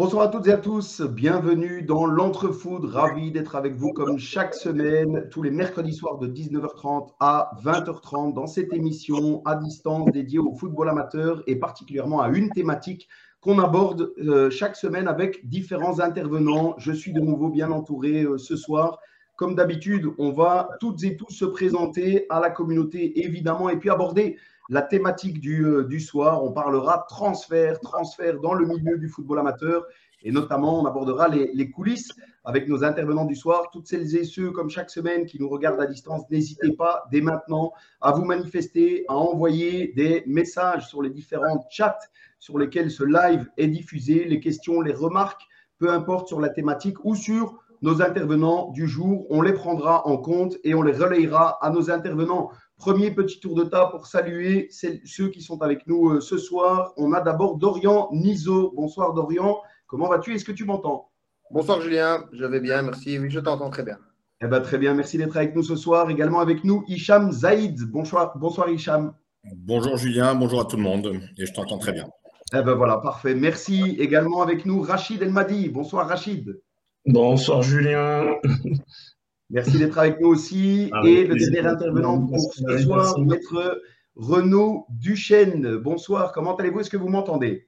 Bonsoir à toutes et à tous, bienvenue dans l'Entrefood, ravi d'être avec vous comme chaque semaine, tous les mercredis soirs de 19h30 à 20h30 dans cette émission à distance dédiée au football amateur et particulièrement à une thématique qu'on aborde euh, chaque semaine avec différents intervenants. Je suis de nouveau bien entouré euh, ce soir. Comme d'habitude, on va toutes et tous se présenter à la communauté évidemment et puis aborder la thématique euh, du, soir. On parlera transfert, transfert dans le milieu du football amateur et notamment on abordera les, coulisses avec nos intervenants du soir. Toutes celles et ceux, comme chaque semaine, qui nous regardent à distance, n'hésitez pas dès maintenant à vous manifester, à envoyer des messages sur les différents chats sur lesquels ce live est diffusé, les questions, les remarques, peu importe sur la thématique ou sur nos intervenants du jour. On les prendra en compte et on les relayera à nos intervenants. Premier petit tour de table pour saluer ceux qui sont avec nous euh, ce soir. On a d'abord Dorian Niso. Bonsoir Dorian. Comment vas-tu? Est-ce que tu m'entends? Bonsoir Julien, je vais bien, merci. Oui, je t'entends très bien. Eh ben, très bien, merci d'être avec nous ce soir. Également avec nous, Hicham Zaïd. Bonsoir, bonsoir Hicham. Bonjour Julien, bonjour à tout le monde. Et je t'entends très bien. Eh ben voilà, parfait. Merci. Également avec nous, Rachid Elmadi. Bonsoir Rachid. Bonsoir Julien. Merci d'être avec nous aussi. et le dernier intervenant pour ce soir, maître Renaud Duchesne. Bonsoir, comment allez-vous? Est-ce que vous m'entendez?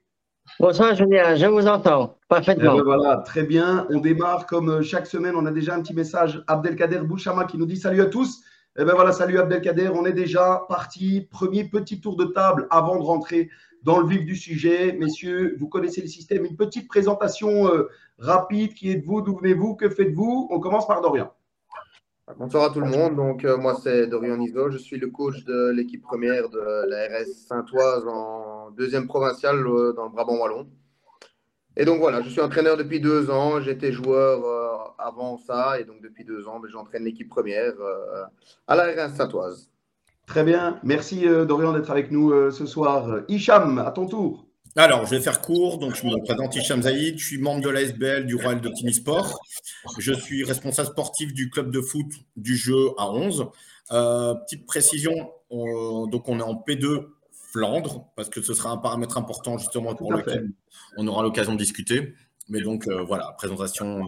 Bonsoir Julien, je vous entends parfaitement. Eh ben voilà, très bien. On démarre comme chaque semaine. On a déjà un petit message. Abdelkader Bouchama qui nous dit salut à tous. Eh ben voilà, salut Abdelkader. On est déjà parti. Premier petit tour de table avant de rentrer dans le vif du sujet. Messieurs, vous connaissez le système. Une petite présentation euh, rapide. Qui êtes-vous D'où venez-vous? Que faites-vous? On commence par Dorian. Bonsoir à tout le monde. Donc, euh, moi, c'est Dorian Niso. Je suis le coach de l'équipe première de la RS Saint-Oise en deuxième provinciale euh, dans le Brabant Wallon. Et donc, voilà, je suis entraîneur depuis deux ans. J'étais joueur euh, avant ça. Et donc, depuis deux ans, ben, j'entraîne l'équipe première à la RS Saint-Oise. Très bien. Merci, Dorian, d'être avec nous ce soir. Hicham, à ton tour. Alors, je vais faire court. Donc, je me présente Hicham Zaïd. Je suis membre de l'ASBL du Royal de Sport. Je suis responsable sportif du club de foot du jeu à 11. Euh, petite précision, donc on est en P2 Flandre, parce que ce sera un paramètre important justement pour lequel on aura l'occasion de discuter. Mais donc euh, voilà, présentation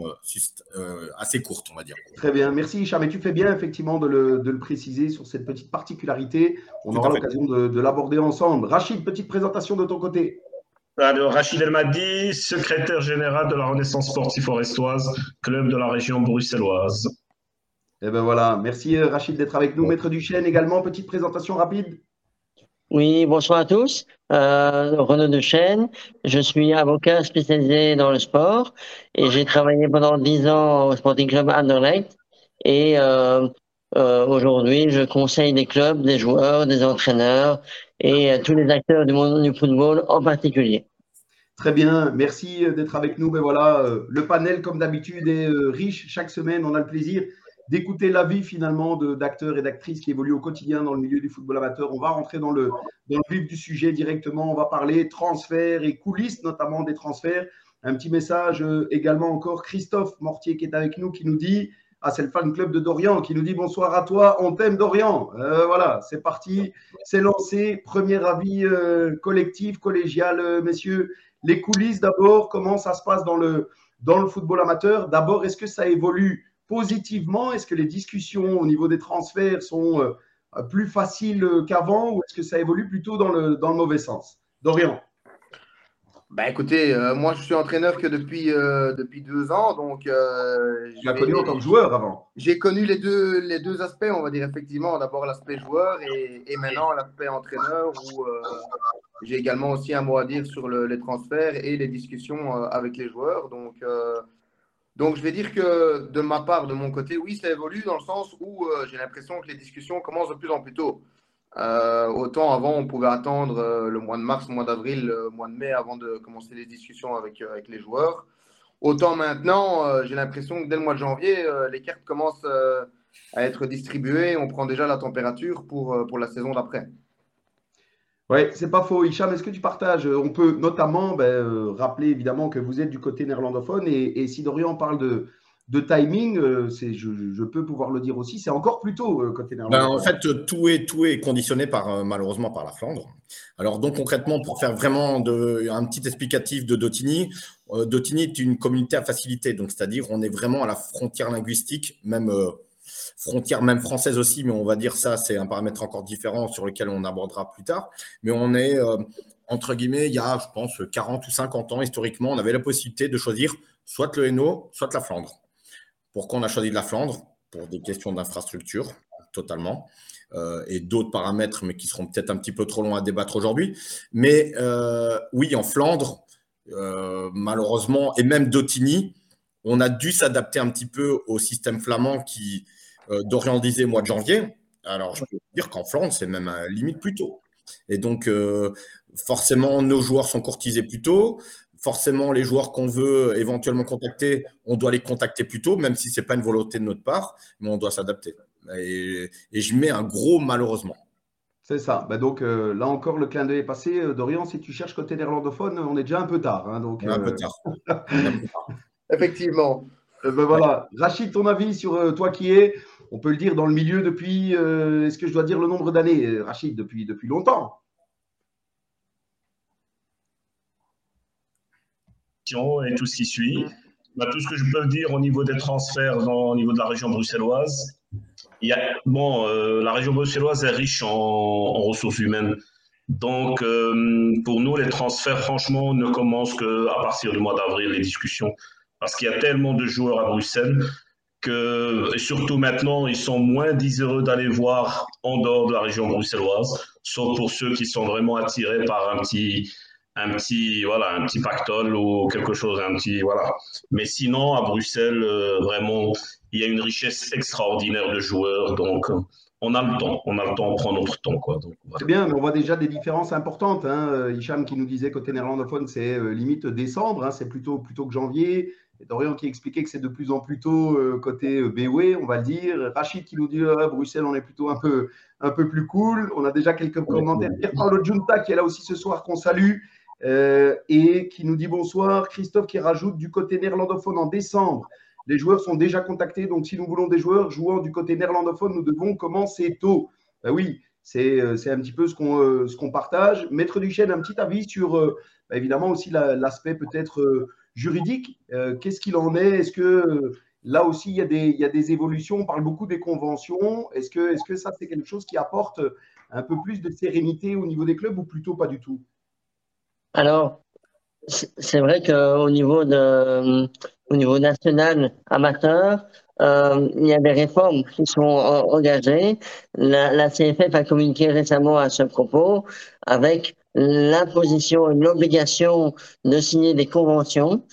euh, assez courte, on va dire. Très bien, merci Hicham. Et tu fais bien effectivement de le, préciser sur cette petite particularité. On aura l'occasion de l'aborder ensemble. Rachid, petite présentation de ton côté. Alors, Rachid Elmadi, secrétaire général de la Renaissance sportive forestoise, club de la région bruxelloise. Eh bien voilà, merci euh, Rachid d'être avec nous. Maître Duchesne également, petite présentation rapide. Oui, bonsoir à tous. Euh, Renaud Duchesne, je suis avocat spécialisé dans le sport et j'ai travaillé pendant dix ans au Sporting Club Anderlecht. Et euh, euh, aujourd'hui, je conseille des clubs, des joueurs, des entraîneurs et euh, tous les acteurs du monde du football en particulier. Très bien, merci euh, d'être avec nous. Mais ben voilà, euh, le panel, comme d'habitude, est riche. Chaque semaine, on a le plaisir d'écouter l'avis finalement d'acteurs et d'actrices qui évoluent au quotidien dans le milieu du football amateur. On va rentrer dans le, dans le vif du sujet directement. On va parler transferts et coulisses, notamment des transferts. Un petit message également encore, Christophe Mortier qui est avec nous, qui nous dit ah, c'est le fan club de Dorian qui nous dit bonsoir à toi, on t'aime Dorian. Euh, voilà, c'est parti, c'est lancé. Premier avis euh, collectif, collégial, euh, messieurs. Les coulisses d'abord, comment ça se passe dans le, football amateur? D'abord, est-ce que ça évolue positivement? Est-ce que les discussions au niveau des transferts sont plus faciles qu'avant? Ou est-ce que ça évolue plutôt dans le, dans le mauvais sens? Dorian bah écoutez, euh, moi je suis entraîneur que depuis, euh, depuis deux ans, donc. Euh, tu l'as connu en tant que joueur avant J'ai connu les deux, les deux aspects, on va dire effectivement. D'abord l'aspect joueur et, et maintenant l'aspect entraîneur où j'ai également aussi un mot à dire sur le, les transferts et les discussions avec les joueurs. Donc, donc je vais dire que de ma part, de mon côté, oui, ça évolue dans le sens où j'ai l'impression que les discussions commencent de plus en plus tôt. Euh, autant avant, on pouvait attendre euh, le mois de mars, le mois d'avril, le mois de mai avant de commencer les discussions avec, euh, avec les joueurs. Autant maintenant, j'ai l'impression que dès le mois de janvier, les cartes commencent à être distribuées. On prend déjà la température pour, pour la saison d'après. Oui, c'est pas faux. Hicham, est-ce que tu partages On peut notamment ben, rappeler évidemment que vous êtes du côté néerlandophone et, et si Dorian parle de, de timing, euh, je, peux pouvoir le dire aussi, c'est encore plus tôt euh, côté ben, en fait, tout est, tout est conditionné par, euh, malheureusement par la Flandre. Alors, donc concrètement, pour faire vraiment un petit explicatif de Dotini, Dotini est une communauté à facilité, c'est-à-dire on est vraiment à la frontière linguistique, même frontière même française aussi, mais on va dire ça, c'est un paramètre encore différent sur lequel on abordera plus tard. Mais on est entre guillemets, il y a, je pense, 40 ou 50 ans, historiquement, on avait la possibilité de choisir soit le Hainaut, soit la Flandre. Pourquoi on a choisi de la Flandre Pour des questions d'infrastructure, totalement. Euh, et d'autres paramètres, mais qui seront peut-être un petit peu trop longs à débattre aujourd'hui. Mais euh, oui, en Flandre, euh, malheureusement, et même d'Otigny, on a dû s'adapter un petit peu au système flamand qui, Dorian disait, mois de janvier. Alors, je peux dire qu'en Flandre, c'est même à limite plus tôt. Et donc, forcément, nos joueurs sont courtisés plus tôt forcément, les joueurs qu'on veut éventuellement contacter, on doit les contacter plus tôt, même si ce n'est pas une volonté de notre part, mais on doit s'adapter. Et, je mets un gros malheureusement. C'est ça. Bah, donc euh, là encore, le clin d'œil est passé. Euh, Dorian, si tu cherches côté néerlandophone, on est déjà un peu tard. Hein, donc, un peu euh, tard. Effectivement. Ben voilà. Rachid, ton avis sur toi qui es, on peut le dire, dans le milieu depuis, est-ce que je dois dire le nombre d'années Rachid, depuis, depuis longtemps? Et tout ce qui suit. Bah, tout ce que je peux dire au niveau des transferts dans, au niveau de la région bruxelloise, il y a, bon, euh, la région bruxelloise est riche en, ressources humaines. Donc, euh, pour nous, les transferts, franchement, ne commencent qu'à partir du mois d'avril, les discussions. Parce qu'il y a tellement de joueurs à Bruxelles que, et surtout maintenant, ils sont moins désireux d'aller voir en dehors de la région bruxelloise, sauf pour ceux qui sont vraiment attirés par un petit, un petit voilà un petit pactole ou quelque chose un petit voilà mais sinon à Bruxelles euh, vraiment il y a une richesse extraordinaire de joueurs donc on a le temps on a le temps on prend notre temps quoi c'est bien mais on voit déjà des différences importantes hein. Euh, Hicham qui nous disait côté néerlandophone c'est euh, limite décembre hein. c'est plutôt plutôt que janvier et Dorian qui expliquait que c'est de plus en plus tôt côté BOE, on va le dire. Rachid qui nous dit à Bruxelles, on est plutôt un peu, un peu plus cool. On a déjà quelques commentaires. Pierre-Paolo Junta qui est là aussi ce soir, qu'on salue. Euh, et qui nous dit bonsoir. Christophe qui rajoute du côté néerlandophone en décembre. Les joueurs sont déjà contactés, donc si nous voulons des joueurs jouant du côté néerlandophone, nous devons commencer tôt. Ben oui, c'est euh, un petit peu ce qu'on euh, partage. Maître Duchesne, un petit avis sur ben évidemment aussi l'aspect peut-être juridique. Qu'est-ce qu'il en est? Est-ce que là aussi il y, a des, il des, évolutions? On parle beaucoup des conventions. Est-ce que, est -ce que ça c'est quelque chose qui apporte un peu plus de sérénité au niveau des clubs ou plutôt pas du tout? Alors, c'est vrai qu'au niveau de, au niveau national amateur, euh, il y a des réformes qui sont engagées. La, la, CFF a communiqué récemment à ce propos avec l'imposition et l'obligation de signer des conventions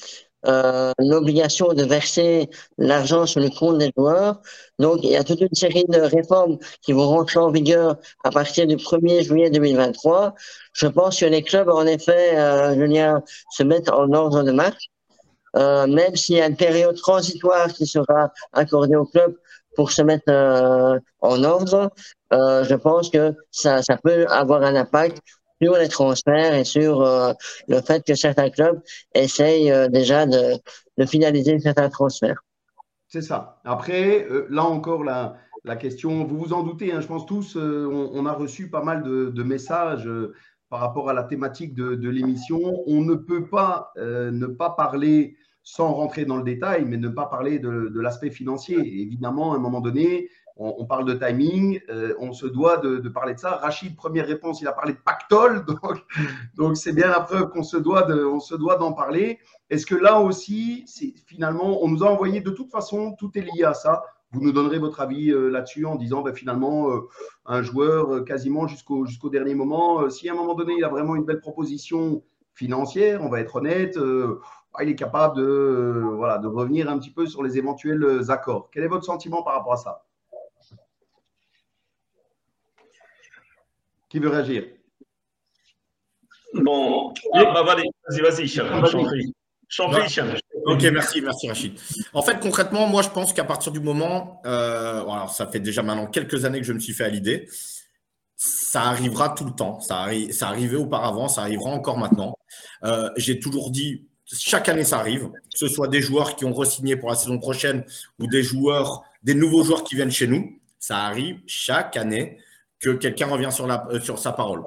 euh, l'obligation de verser l'argent sur le compte des joueurs. Donc, il y a toute une série de réformes qui vont rentrer en vigueur à partir du 1er juillet 2023. Je pense que les clubs, en effet, euh, Julien, se mettent en ordre de marche. Euh, même s'il y a une période transitoire qui sera accordée aux clubs pour se mettre euh, en ordre, euh, je pense que ça, ça peut avoir un impact sur les transferts et sur euh, le fait que certains clubs essayent euh, déjà de, finaliser certains transferts. C'est ça. Après, euh, là encore, la, la, question, vous vous en doutez, hein, je pense tous, on, a reçu pas mal de, messages par rapport à la thématique de, l'émission. On ne peut pas ne pas parler sans rentrer dans le détail, mais ne pas parler de, de l'aspect financier. évidemment, à un moment donné, on, parle de timing, euh, on se doit de, parler de ça. Rachid, première réponse, il a parlé de pactole, donc c'est bien la preuve qu'on se doit d'en parler. Est-ce que là aussi, finalement, on nous a envoyé de toute façon, tout est lié à ça. Vous nous donnerez votre avis euh, là-dessus en disant ben, finalement euh, un joueur quasiment jusqu'au dernier moment, si à un moment donné il a vraiment une belle proposition financière, on va être honnête, il est capable de revenir un petit peu sur les éventuels accords. Quel est votre sentiment par rapport à ça? Qui veut réagir? Bon, ah, bah, vas-y, vas-y, vas Ok, merci, merci Rachid. En fait, concrètement, moi, je pense qu'à partir du moment, euh, alors ça fait déjà maintenant quelques années que je me suis fait à l'idée, ça arrivera tout le temps. Ça, ça arrivait auparavant, ça arrivera encore maintenant. Euh, j'ai toujours dit, chaque année, ça arrive, que ce soit des joueurs qui ont re-signé pour la saison prochaine ou des joueurs, des nouveaux joueurs qui viennent chez nous. Ça arrive chaque année que quelqu'un revient sur, la, sur sa parole.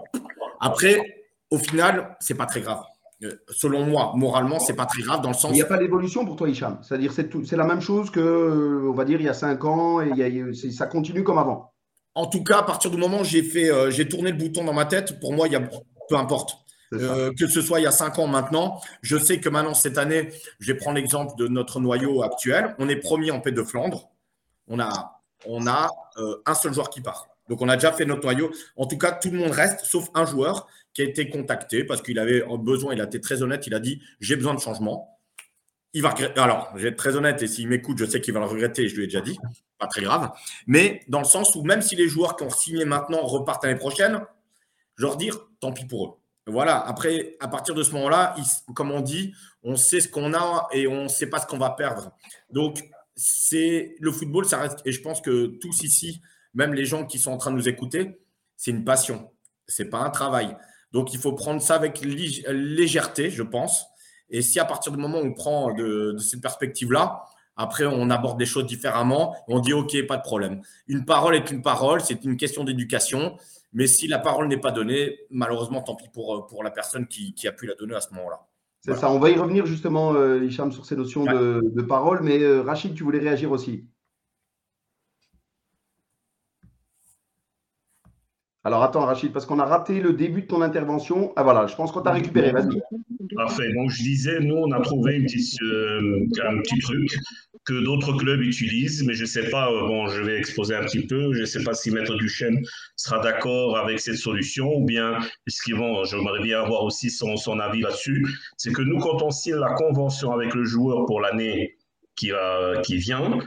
Après, au final, c'est pas très grave. Euh, selon moi, moralement, c'est pas très grave dans le sens. Il n'y a pas d'évolution pour toi, Hicham. C'est-à-dire, c'est la même chose que, euh, on va dire, il y a cinq ans et il ça continue comme avant. En tout cas, à partir du moment où j'ai fait, euh, j'ai tourné le bouton dans ma tête, pour moi, il y a peu importe. que ce soit il y a cinq ans maintenant, je sais que maintenant, cette année, je vais prendre l'exemple de notre noyau actuel. On est premier en paix de Flandre. On a, on a un seul joueur qui part. Donc, on a déjà fait notre noyau. En tout cas, tout le monde reste, sauf un joueur qui a été contacté parce qu'il avait besoin, il a été très honnête, il a dit j'ai besoin de changement. Il va Alors, je vais être très honnête et s'il m'écoute, je sais qu'il va le regretter, je lui ai déjà dit, pas très grave. Mais dans le sens où même si les joueurs qui ont signé maintenant repartent l'année prochaine, je leur dire tant pis pour eux. Voilà, après, à partir de ce moment-là, comme on dit, on sait ce qu'on a et on ne sait pas ce qu'on va perdre. Donc, c'est le football, ça reste, et je pense que tous ici, même les gens qui sont en train de nous écouter, c'est une passion. Ce n'est pas un travail. Donc, il faut prendre ça avec légèreté, je pense. Et si à partir du moment où on prend de, cette perspective-là, après, on aborde des choses différemment, on dit OK, pas de problème. Une parole est une parole, c'est une question d'éducation. Mais si la parole n'est pas donnée, malheureusement, tant pis pour, pour la personne qui, a pu la donner à ce moment-là. C'est ça, on va y revenir justement, euh, Hicham, sur ces notions de, parole. Mais euh, Rachid, tu voulais réagir aussi Alors attends, Rachid, parce qu'on a raté le début de ton intervention. Ah voilà, je pense qu'on t'a récupéré. Vas-y. Parfait. Donc je disais, nous, on a trouvé euh, un petit truc que d'autres clubs utilisent, mais je ne sais pas, euh, bon, je vais exposer un petit peu, je ne sais pas si Maître Duchesne sera d'accord avec cette solution ou bien, qu'ils vont, j'aimerais bien avoir aussi son, son avis là-dessus. C'est que nous, quand on signe la convention avec le joueur pour l'année qui, qui vient,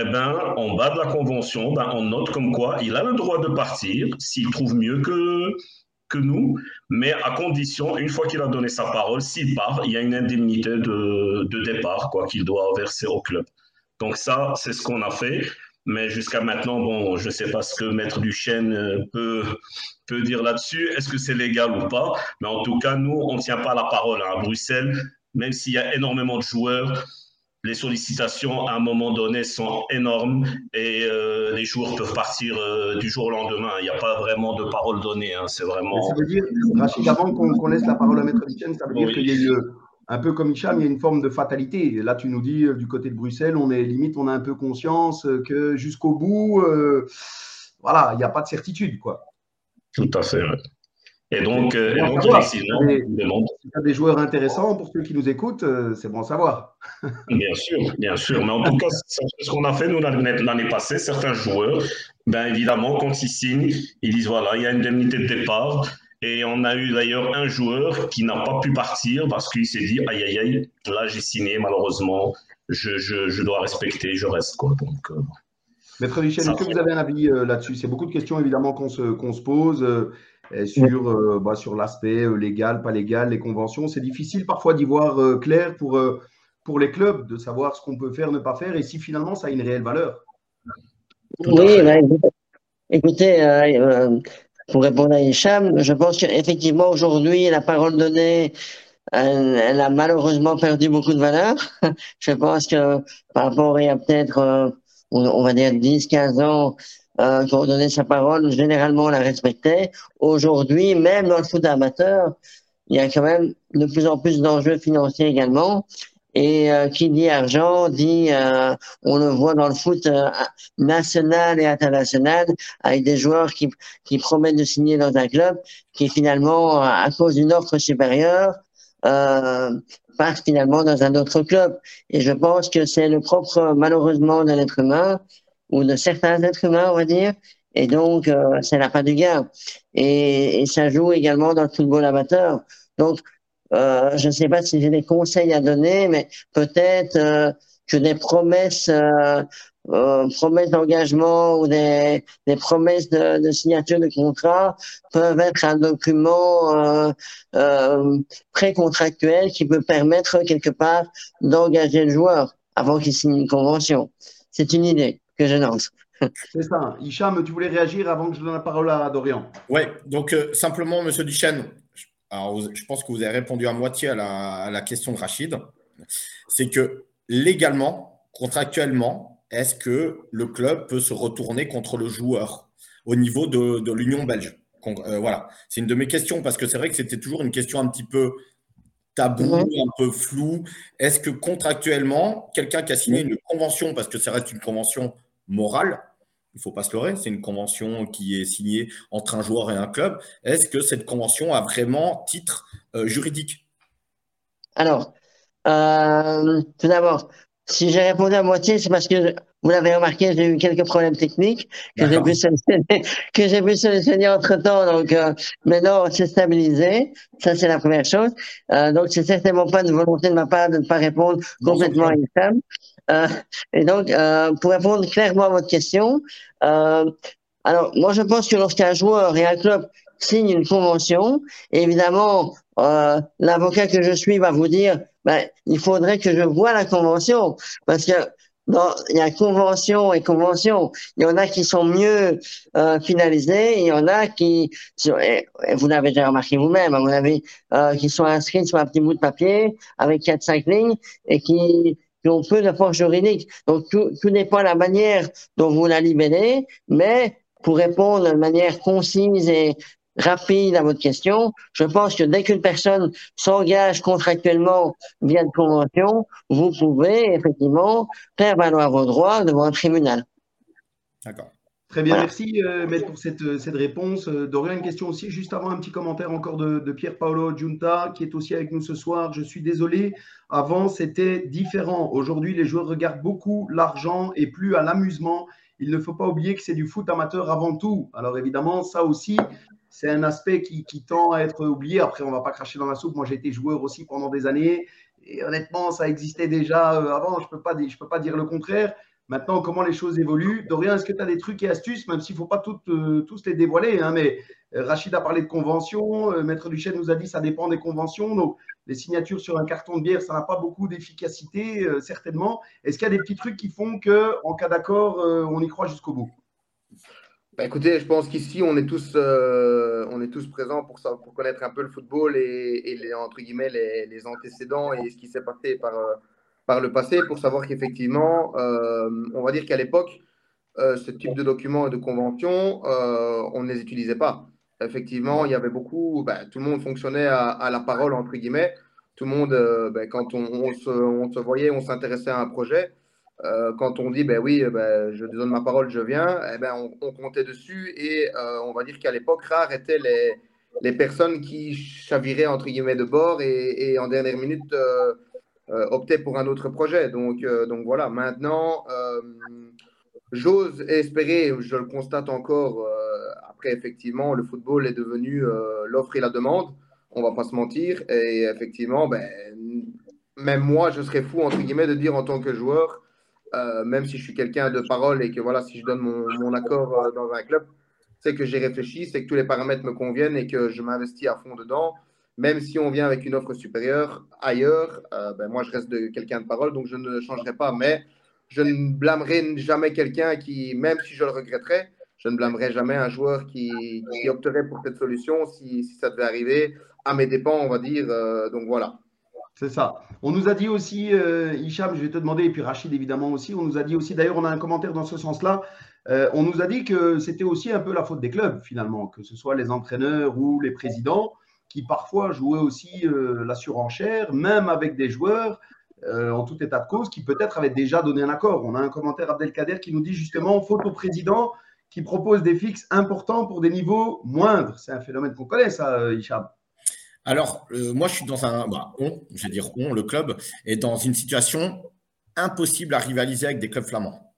eh ben, en bas de la convention, ben, on note comme quoi il a le droit de partir s'il trouve mieux que, que nous, mais à condition, une fois qu'il a donné sa parole, s'il part, il y a une indemnité de, de départ quoi, qu'il doit verser au club. Donc ça, c'est ce qu'on a fait. Mais jusqu'à maintenant, bon, je ne sais pas ce que Maître Duchesne euh, peut, peut dire là-dessus. Est-ce que c'est légal ou pas? Mais en tout cas, nous, on ne tient pas la parole hein. à Bruxelles. Même s'il y a énormément de joueurs, les sollicitations à un moment donné sont énormes et euh, les joueurs peuvent partir euh, du jour au lendemain. Il n'y a pas vraiment de parole donnée. Hein. C'est vraiment. ça veut dire, Rachid, avant qu'on laisse la parole à Maître Michel, ça veut dire qu'il y a eu, un peu comme Hicham, il y a une forme de fatalité. Là, tu nous dis, euh, du côté de Bruxelles, on est limite, on a un peu conscience que jusqu'au bout, voilà, il n'y a pas de certitude, quoi. Tout à fait. Et donc, euh, et donc effectivement, si tu as des joueurs intéressants pour ceux qui nous écoutent, euh, c'est bon à savoir. bien sûr, bien sûr. Mais en tout cas, ce qu'on a fait, nous, l'année passée, certains joueurs, ben, évidemment, quand ils signent, ils disent voilà, il y a une indemnité de départ. Et on a eu d'ailleurs un joueur qui n'a pas pu partir parce qu'il s'est dit aïe, aïe, aïe, là, j'ai signé, malheureusement, je, je, je, dois respecter, je reste. Quoi. Donc, euh, Maître Michel, est-ce que vous avez un avis là-dessus? C'est beaucoup de questions, évidemment, qu'on se, qu'on se pose sur, euh, bah, sur l'aspect euh, légal, pas légal, les conventions. C'est difficile parfois d'y voir euh, clair pour, pour les clubs, de savoir ce qu'on peut faire, ne pas faire, et si finalement ça a une réelle valeur. Oui, bah, écoutez, pour répondre à Hicham, je pense qu'effectivement aujourd'hui, la parole donnée, elle, a malheureusement perdu beaucoup de valeur. je pense que par rapport à peut-être, on va dire 10, 15 ans, euh, pour donner sa parole, généralement on la respectait. Aujourd'hui, même dans le foot amateur, il y a quand même de plus en plus d'enjeux financiers également. Et euh, qui dit argent dit, euh, on le voit dans le foot euh, national et international, avec des joueurs qui, qui promettent de signer dans un club, qui finalement, à cause d'une offre supérieure, euh, partent finalement dans un autre club. Et je pense que c'est le propre, malheureusement, de l'être humain, ou de certains êtres humains, on va dire. Et donc, euh, c'est la fin du gain. Et, et, ça joue également dans le football amateur. Donc, euh, je ne sais pas si j'ai des conseils à donner, mais peut-être euh, que des promesses, euh, euh, promesses d'engagement ou des, des promesses de, de, signature de contrat peuvent être un document euh, pré-contractuel qui peut permettre quelque part d'engager le joueur avant qu'il signe une convention. C'est une idée que je lance. C'est ça. Hicham, tu voulais réagir avant que je donne la parole à Dorian Oui, donc euh, simplement, Monsieur Duchesne, alors, je pense que vous avez répondu à moitié à la, question de Rachid. C'est que légalement, contractuellement, est-ce que le club peut se retourner contre le joueur au niveau de, l'Union belge? Euh, Voilà, c'est une de mes questions parce que c'est vrai que c'était toujours une question un petit peu tabou, un peu flou. Est-ce que contractuellement, quelqu'un qui a signé une convention, parce que ça reste une convention morale, il ne faut pas se leurrer, c'est une convention qui est signée entre un joueur et un club. Est-ce que cette convention a vraiment titre euh, juridique? Alors, euh, tout d'abord, si j'ai répondu à moitié, c'est parce que vous l'avez remarqué, j'ai eu quelques problèmes techniques que j'ai pu solutionner, que j'ai pu solutionner entre temps. Donc euh, maintenant, c'est stabilisé. Ça, c'est la première chose. Euh, donc, c'est certainement pas une volonté de ma part de ne pas répondre complètement à une femme. Euh, et donc, euh, pour répondre clairement à votre question, euh, alors moi, je pense que lorsqu'un joueur et un club signent une convention, évidemment, l'avocat que je suis va vous dire, ben, il faudrait que je vois la convention, parce que dans, il y a convention et convention. Il y en a qui sont mieux euh, finalisées, il y en a qui, et vous l'avez déjà remarqué vous-même, à mon avis, euh, qui sont inscrits sur un petit bout de papier avec quatre cinq lignes et qui qui ont peu de force juridique. Donc, tout, tout n'est pas la manière dont vous la libérez, mais pour répondre de manière concise et rapide à votre question, je pense que dès qu'une personne s'engage contractuellement via une convention, vous pouvez effectivement faire valoir vos droits devant un tribunal. D'accord. Très bien, merci euh, Maître pour cette, euh, cette réponse. Euh, Dorian, une question aussi, juste avant un petit commentaire encore de, de Pierre Paolo Giunta, qui est aussi avec nous ce soir. Je suis désolé, avant c'était différent. Aujourd'hui, les joueurs regardent beaucoup l'argent et plus à l'amusement. Il ne faut pas oublier que c'est du foot amateur avant tout. Alors évidemment, ça aussi, c'est un aspect qui, qui, tend à être oublié. Après, on ne va pas cracher dans la soupe. Moi, j'ai été joueur aussi pendant des années. Et honnêtement, ça existait déjà avant. Je ne peux, pas, je peux pas dire le contraire. Maintenant, comment les choses évoluent Dorian, est-ce que tu as des trucs et astuces, même s'il ne faut pas euh, tous les dévoiler hein, Mais euh, Rachid a parlé de conventions, euh, Maître Duchesne nous a dit que ça dépend des conventions. Donc, les signatures sur un carton de bière, ça n'a pas beaucoup d'efficacité, certainement. Est-ce qu'il y a des petits trucs qui font qu'en cas d'accord, on y croit jusqu'au bout? Bah, écoutez, je pense qu'ici, on, est tous, on est tous présents pour, pour connaître un peu le football et, les, entre guillemets, les, antécédents et ce qui s'est passé par par le passé pour savoir qu'effectivement, euh, on va dire qu'à l'époque, euh, ce type de documents et de conventions, euh, on ne les utilisait pas. Effectivement, il y avait beaucoup, ben, tout le monde fonctionnait à, la parole, entre guillemets. Tout le monde, ben, quand on, se, voyait, on s'intéressait à un projet. quand on dit, ben oui, ben, je donne ma parole, je viens, eh ben, on, comptait dessus. Et on va dire qu'à l'époque, rares étaient les, les, personnes qui chaviraient, entre guillemets, de bord et, en dernière minute opter pour un autre projet. Donc, euh, donc voilà, maintenant, euh, j'ose espérer, je le constate encore, après effectivement, le football est devenu l'offre et la demande, on va pas se mentir, et effectivement, ben, même moi, je serais fou, entre guillemets, de dire en tant que joueur, même si je suis quelqu'un de parole et que voilà, si je donne mon, mon accord dans un club, c'est que j'ai réfléchi, c'est que tous les paramètres me conviennent et que je m'investis à fond dedans même si on vient avec une offre supérieure ailleurs, euh, ben moi je reste de quelqu'un de parole, donc je ne changerai pas. Mais je ne blâmerai jamais quelqu'un qui, même si je le regretterais, je ne blâmerai jamais un joueur qui, opterait pour cette solution si, ça devait arriver à mes dépens, on va dire. Euh, donc voilà. C'est ça. On nous a dit aussi, euh, Hicham, je vais te demander, et puis Rachid évidemment aussi, on nous a dit aussi, d'ailleurs on a un commentaire dans ce sens-là, on nous a dit que c'était aussi un peu la faute des clubs finalement, que ce soit les entraîneurs ou les présidents qui parfois jouaient aussi euh, la surenchère, même avec des joueurs, euh, en tout état de cause, qui peut-être avaient déjà donné un accord. On a un commentaire Abdelkader qui nous dit justement faute au président qui propose des fixes importants pour des niveaux moindres. C'est un phénomène qu'on connaît, ça, euh, Hicham. Alors, moi, je suis dans un. Bah, on, je vais dire on, le club, est dans une situation impossible à rivaliser avec des clubs flamands.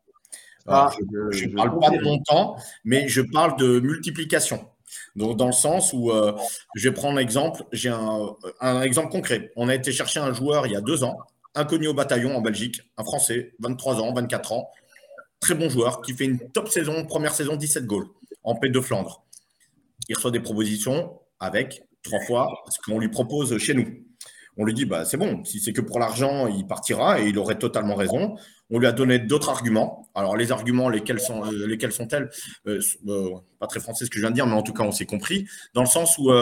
Ah, je ne parle pas de montant, mais je parle de multiplication. Donc, dans le sens où, euh, je vais prendre un exemple, j'ai un, exemple concret. On a été chercher un joueur il y a deux ans, inconnu au bataillon en Belgique, un Français, 23 ans, 24 ans, très bon joueur, qui fait une top saison, première saison, 17 goals en paix de Flandre. Il reçoit des propositions avec trois fois ce qu'on lui propose chez nous. On lui dit, bah, c'est bon, si c'est que pour l'argent, il partira et il aurait totalement raison. On lui a donné d'autres arguments. Alors, les arguments, lesquels sont, euh, lesquels sont-elles? Euh, euh, Pas très français ce que je viens de dire, mais en tout cas, on s'est compris. Dans le sens où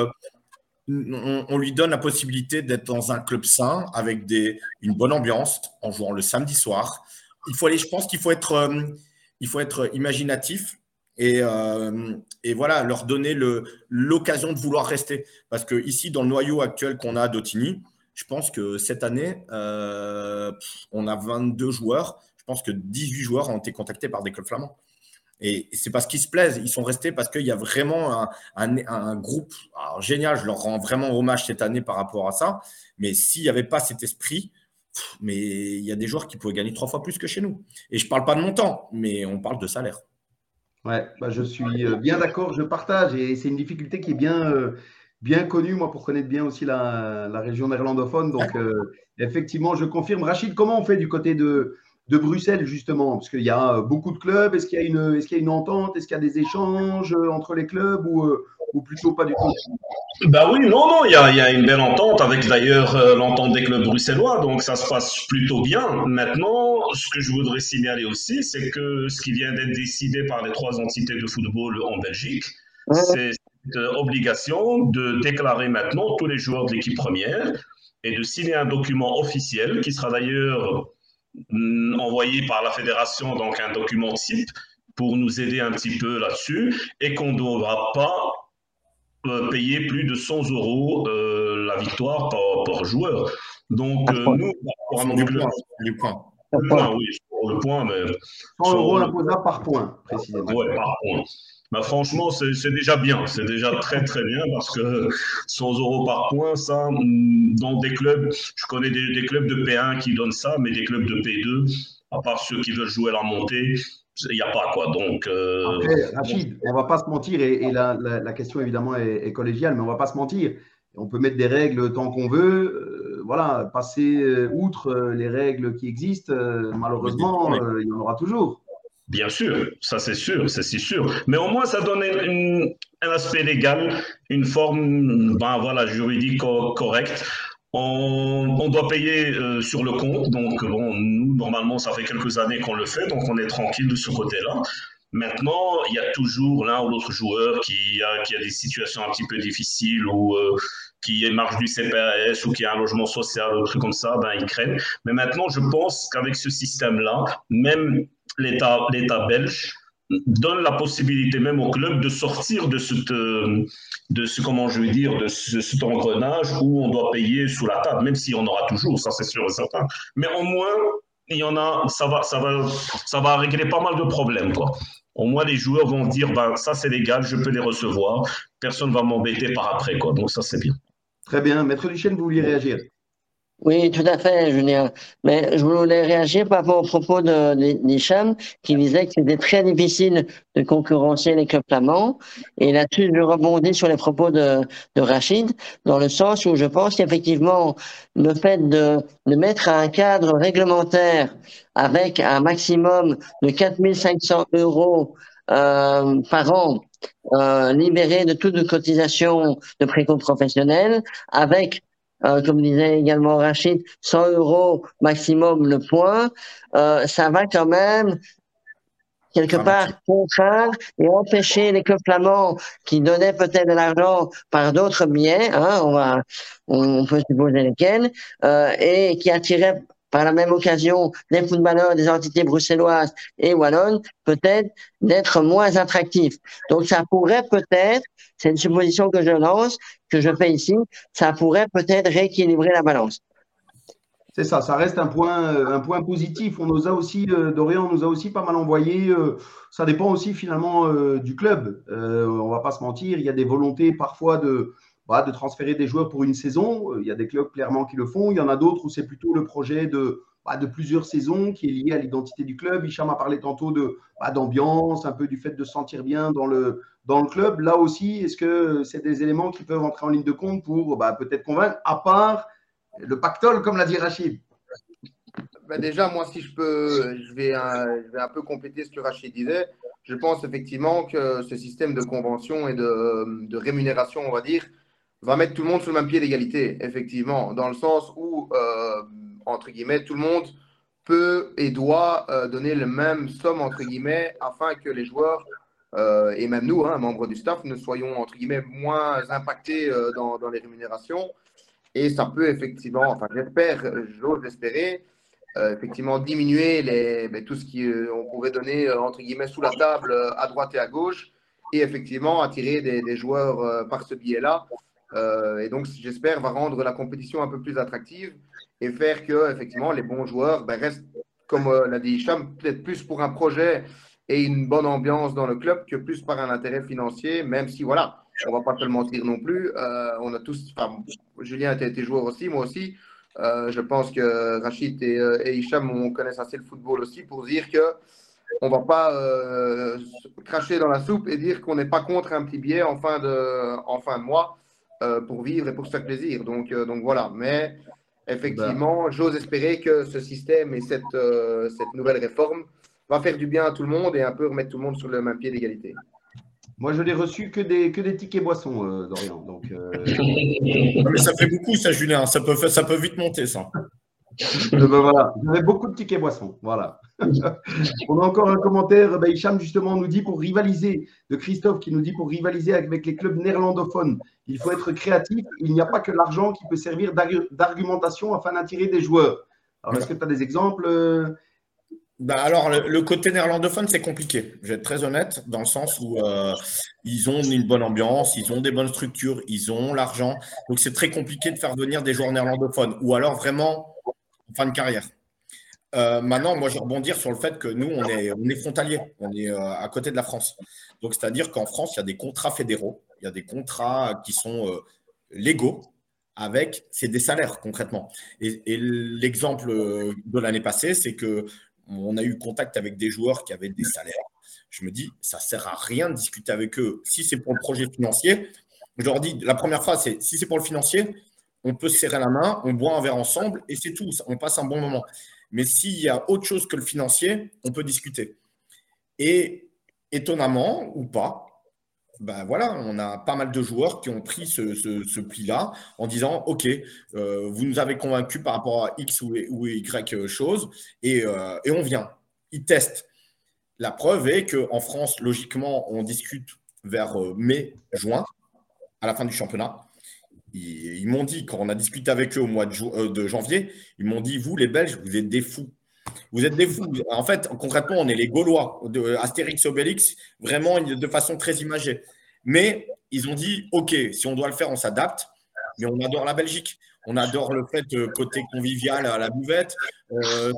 on, lui donne la possibilité d'être dans un club sain avec des, une bonne ambiance en jouant le samedi soir. Il faut aller, je pense qu'il faut être, euh, faut être imaginatif et, euh, et voilà, leur donner l'occasion de vouloir rester. Parce que ici, dans le noyau actuel qu'on a d'Otigny, je pense que cette année, euh, on a 22 joueurs. Je pense que 18 joueurs ont été contactés par des clubs flamands. Et c'est parce qu'ils se plaisent. Ils sont restés parce qu'il y a vraiment un, groupe génial. Je leur rends vraiment hommage cette année par rapport à ça. Mais s'il n'y avait pas cet esprit, mais il y a des joueurs qui pouvaient gagner trois fois plus que chez nous. Et je ne parle pas de montant, mais on parle de salaire. Ouais, bah je suis euh, bien d'accord, je partage. Et c'est une difficulté qui est bien, euh, bien connue, moi, pour connaître bien aussi la, région néerlandophone. Donc, euh, effectivement, je confirme. Rachid, comment on fait du côté de, de Bruxelles, justement? Parce qu'il y a beaucoup de clubs. Est-ce qu'il y, a une, est qu'il y a une entente? Est-ce qu'il y a des échanges entre les clubs ou, euh, ou plutôt pas du tout? Bah oui, non, non, il y a, y a, une belle entente avec d'ailleurs euh, l'entente des clubs bruxellois, donc ça se passe plutôt bien. Maintenant, ce que je voudrais signaler aussi, c'est que ce qui vient d'être décidé par les trois entités de football en Belgique, c'est obligation de déclarer maintenant tous les joueurs de l'équipe première et de signer un document officiel qui sera d'ailleurs Mm, envoyé par la fédération, donc un document type, pour nous aider un petit peu là-dessus, et qu'on ne devra pas euh, payer plus de 100 euros euh, la victoire par, joueur. Donc, euh, nous, pour un du point. Du point. oui, le point, mais. 100 euros l'imposable par point, précisément. Oui, par point. Bah, franchement, c'est déjà bien. C'est déjà très, très bien parce que 100 euros par point, ça, dans des clubs, je connais des, clubs de P1 qui donnent ça, mais des clubs de P2, à part ceux qui veulent jouer la montée, il n'y a pas quoi. Donc, euh, Après, Rachid, on va pas se mentir, et, la, la, question évidemment est, collégiale, mais on va pas se mentir. On peut mettre des règles tant qu'on veut. Euh, voilà, passer euh, outre les règles qui existent, malheureusement, il y en aura toujours. Bien sûr, ça c'est sûr, c'est si sûr. Mais au moins, ça donne un aspect légal, une forme ben, voilà, juridique correcte. On, doit payer euh, sur le compte, donc bon, nous, normalement, ça fait quelques années qu'on le fait, donc on est tranquille de ce côté-là. Maintenant, il y a toujours l'un ou l'autre joueur qui a, qui a des situations un petit peu difficiles ou euh, qui marche du CPAS ou qui a un logement social ou truc comme ça, ben, ils craignent. Mais maintenant, je pense qu'avec ce système-là, même l'État belge donne la possibilité même au club de sortir de, cette, de ce, comment je veux dire, de ce, cet engrenage où on doit payer sous la table, même si on aura toujours, ça c'est sûr et certain. Mais au moins, il y en a, ça va, ça va, ça va régler pas mal de problèmes, quoi. Au moins, les joueurs vont dire, ben, ça c'est légal, je peux les recevoir, personne ne va m'embêter par après, quoi. Donc ça c'est bien. Très bien. Maître Duchesne, vous vouliez réagir? Oui, tout à fait, Julien. Mais je voulais réagir par rapport au propos de d'Hicham, qui disait que c'était très difficile de concurrencer les clubs flamands. Et là-dessus, je rebondis sur les propos de, de Rachid, dans le sens où je pense qu'effectivement, le fait de, de mettre un cadre réglementaire avec un maximum de 4500 euros euh, par an euh, libéré de toute cotisation de précompte professionnel, avec euh, comme disait également Rachid, 100 euros maximum le point, euh, ça va quand même quelque part contraindre et empêcher les clubs flamands qui donnaient peut-être de l'argent par d'autres biais, hein, on, va, on peut supposer lesquels, euh, et qui attiraient par la même occasion des footballeurs des entités bruxelloises et wallonnes, peut-être d'être moins attractifs. Donc ça pourrait peut-être, c'est une supposition que je lance, que je fais ici, ça pourrait peut-être rééquilibrer la balance. C'est ça, ça reste un point, euh, un point positif. On nous a aussi, euh, Dorian nous a aussi pas mal envoyé. Euh, ça dépend aussi finalement du club. on va pas se mentir, il y a des volontés parfois de, bah, de transférer des joueurs pour une saison. Il y a des clubs clairement qui le font. Il y en a d'autres où c'est plutôt le projet de, bah, de plusieurs saisons qui est lié à l'identité du club. Hicham a parlé tantôt de bah, d'ambiance, un peu du fait de se sentir bien dans le, dans le club. Là aussi, est-ce que c'est des éléments qui peuvent entrer en ligne de compte pour peut-être convaincre, à part le pactole, comme l'a dit Rachid? Déjà, moi, si je peux, je vais, un, je vais un peu compléter ce que Rachid disait. Je pense effectivement que ce système de convention et de, de rémunération, on va dire, va mettre tout le monde sur le même pied d'égalité, effectivement, dans le sens où, euh, entre guillemets, tout le monde peut et doit euh, donner le même somme, entre guillemets, afin que les joueurs euh, et même nous, hein, membres du staff, ne soyons entre guillemets moins impactés dans, les rémunérations. Et ça peut effectivement, enfin j'espère, j'ose espérer, effectivement diminuer les, ben, tout ce qu'on pourrait donner entre guillemets sous la table à droite et à gauche et effectivement attirer des joueurs par ce biais-là. Et donc j'espère va rendre la compétition un peu plus attractive et faire que effectivement les bons joueurs ben, restent, comme l'a dit Hicham, peut-être plus pour un projet et une bonne ambiance dans le club que plus par un intérêt financier, même si, voilà, on ne va pas te le mentir non plus. Euh, on a tous, Julien a été joueur aussi, moi aussi. Euh, je pense que Rachid et, euh, et, Hicham, on connaît assez le football aussi pour dire que on va pas cracher dans la soupe et dire qu'on n'est pas contre un petit billet en fin de, en fin de mois pour vivre et pour se faire plaisir. Donc, donc voilà. Mais effectivement, ben. j'ose espérer que ce système et cette, cette nouvelle réforme va faire du bien à tout le monde et un peu remettre tout le monde sur le même pied d'égalité. Moi, je n'ai reçu que des, que des tickets boissons, euh, Dorian. Donc, euh, mais ça fait beaucoup, ça, Julien. Ça peut, ça peut vite monter, ça. ben voilà, j'avais beaucoup de tickets boissons. Voilà. On a encore un commentaire. Ben, Hicham, justement, nous dit pour rivaliser, de Christophe, qui nous dit pour rivaliser avec les clubs néerlandophones, il faut être créatif. Il n'y a pas que l'argent qui peut servir d'argumentation afin d'attirer des joueurs. Alors, est-ce que tu as des exemples bah alors, le, côté néerlandophone, c'est compliqué. Je vais être très honnête, dans le sens où euh, ils ont une bonne ambiance, ils ont des bonnes structures, ils ont l'argent. Donc, c'est très compliqué de faire venir des joueurs néerlandophones ou alors vraiment en fin de carrière. Euh, maintenant, moi, je vais rebondir sur le fait que nous, on est, on est frontalier, on est à côté de la France. Donc, c'est-à-dire qu'en France, il y a des contrats fédéraux, y a des contrats qui sont légaux avec, c'est des salaires concrètement. Et, l'exemple de l'année passée, c'est que on a eu contact avec des joueurs qui avaient des salaires. Je me dis, ça ne sert à rien de discuter avec eux. Si c'est pour le projet financier, je leur dis, la première phrase, c'est si c'est pour le financier, on peut se serrer la main, on boit un verre ensemble et c'est tout. On passe un bon moment. Mais s'il y a autre chose que le financier, on peut discuter. Et étonnamment ou pas, ben voilà, on a pas mal de joueurs qui ont pris ce, pli-là en disant Ok, euh, vous nous avez convaincus par rapport à X ou, Y chose, euh, et, on vient. Ils testent. La preuve est qu'en France, logiquement, on discute vers euh, mai, juin, à la fin du championnat. Ils, m'ont dit, quand on a discuté avec eux au mois de, de janvier, ils m'ont dit Vous, les Belges, vous êtes des fous. Vous êtes des fous. En fait, concrètement, on est les Gaulois, de Astérix Obélix, vraiment de façon très imagée. Mais ils ont dit, OK, si on doit le faire, on s'adapte. Mais on adore la Belgique. On adore le fait euh, côté convivial à la buvette. Euh,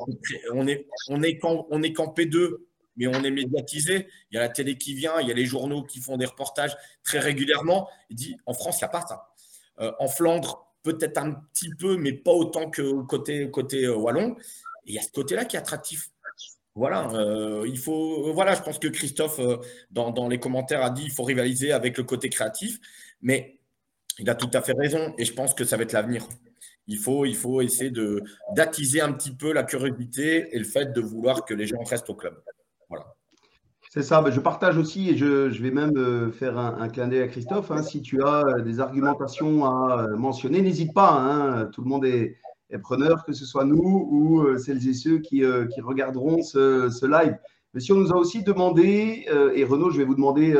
on est on est on est campé deux, mais on est médiatisé. Il y a la télé qui vient, il y a les journaux qui font des reportages très régulièrement. Il dit en France, il n'y a pas ça. Euh, en Flandre, peut-être un petit peu, mais pas autant que côté côté wallon il y a ce côté-là qui est attractif. Voilà, euh, il faut. Voilà, je pense que Christophe, euh, dans, les commentaires, a dit qu'il faut rivaliser avec le côté créatif, mais il a tout à fait raison et je pense que ça va être l'avenir. Il faut, il faut essayer d'attiser un petit peu la curiosité et le fait de vouloir que les gens restent au club. Voilà. C'est ça, je partage aussi et je, vais même euh, faire un, clin d'œil à Christophe. Hein. si tu as des argumentations à mentionner, n'hésite pas. Hein. tout le monde est, preneurs, que ce soit nous ou euh, celles et ceux qui, euh, qui regarderont ce, live. Mais si on nous a aussi demandé, euh, et Renaud, je vais vous demander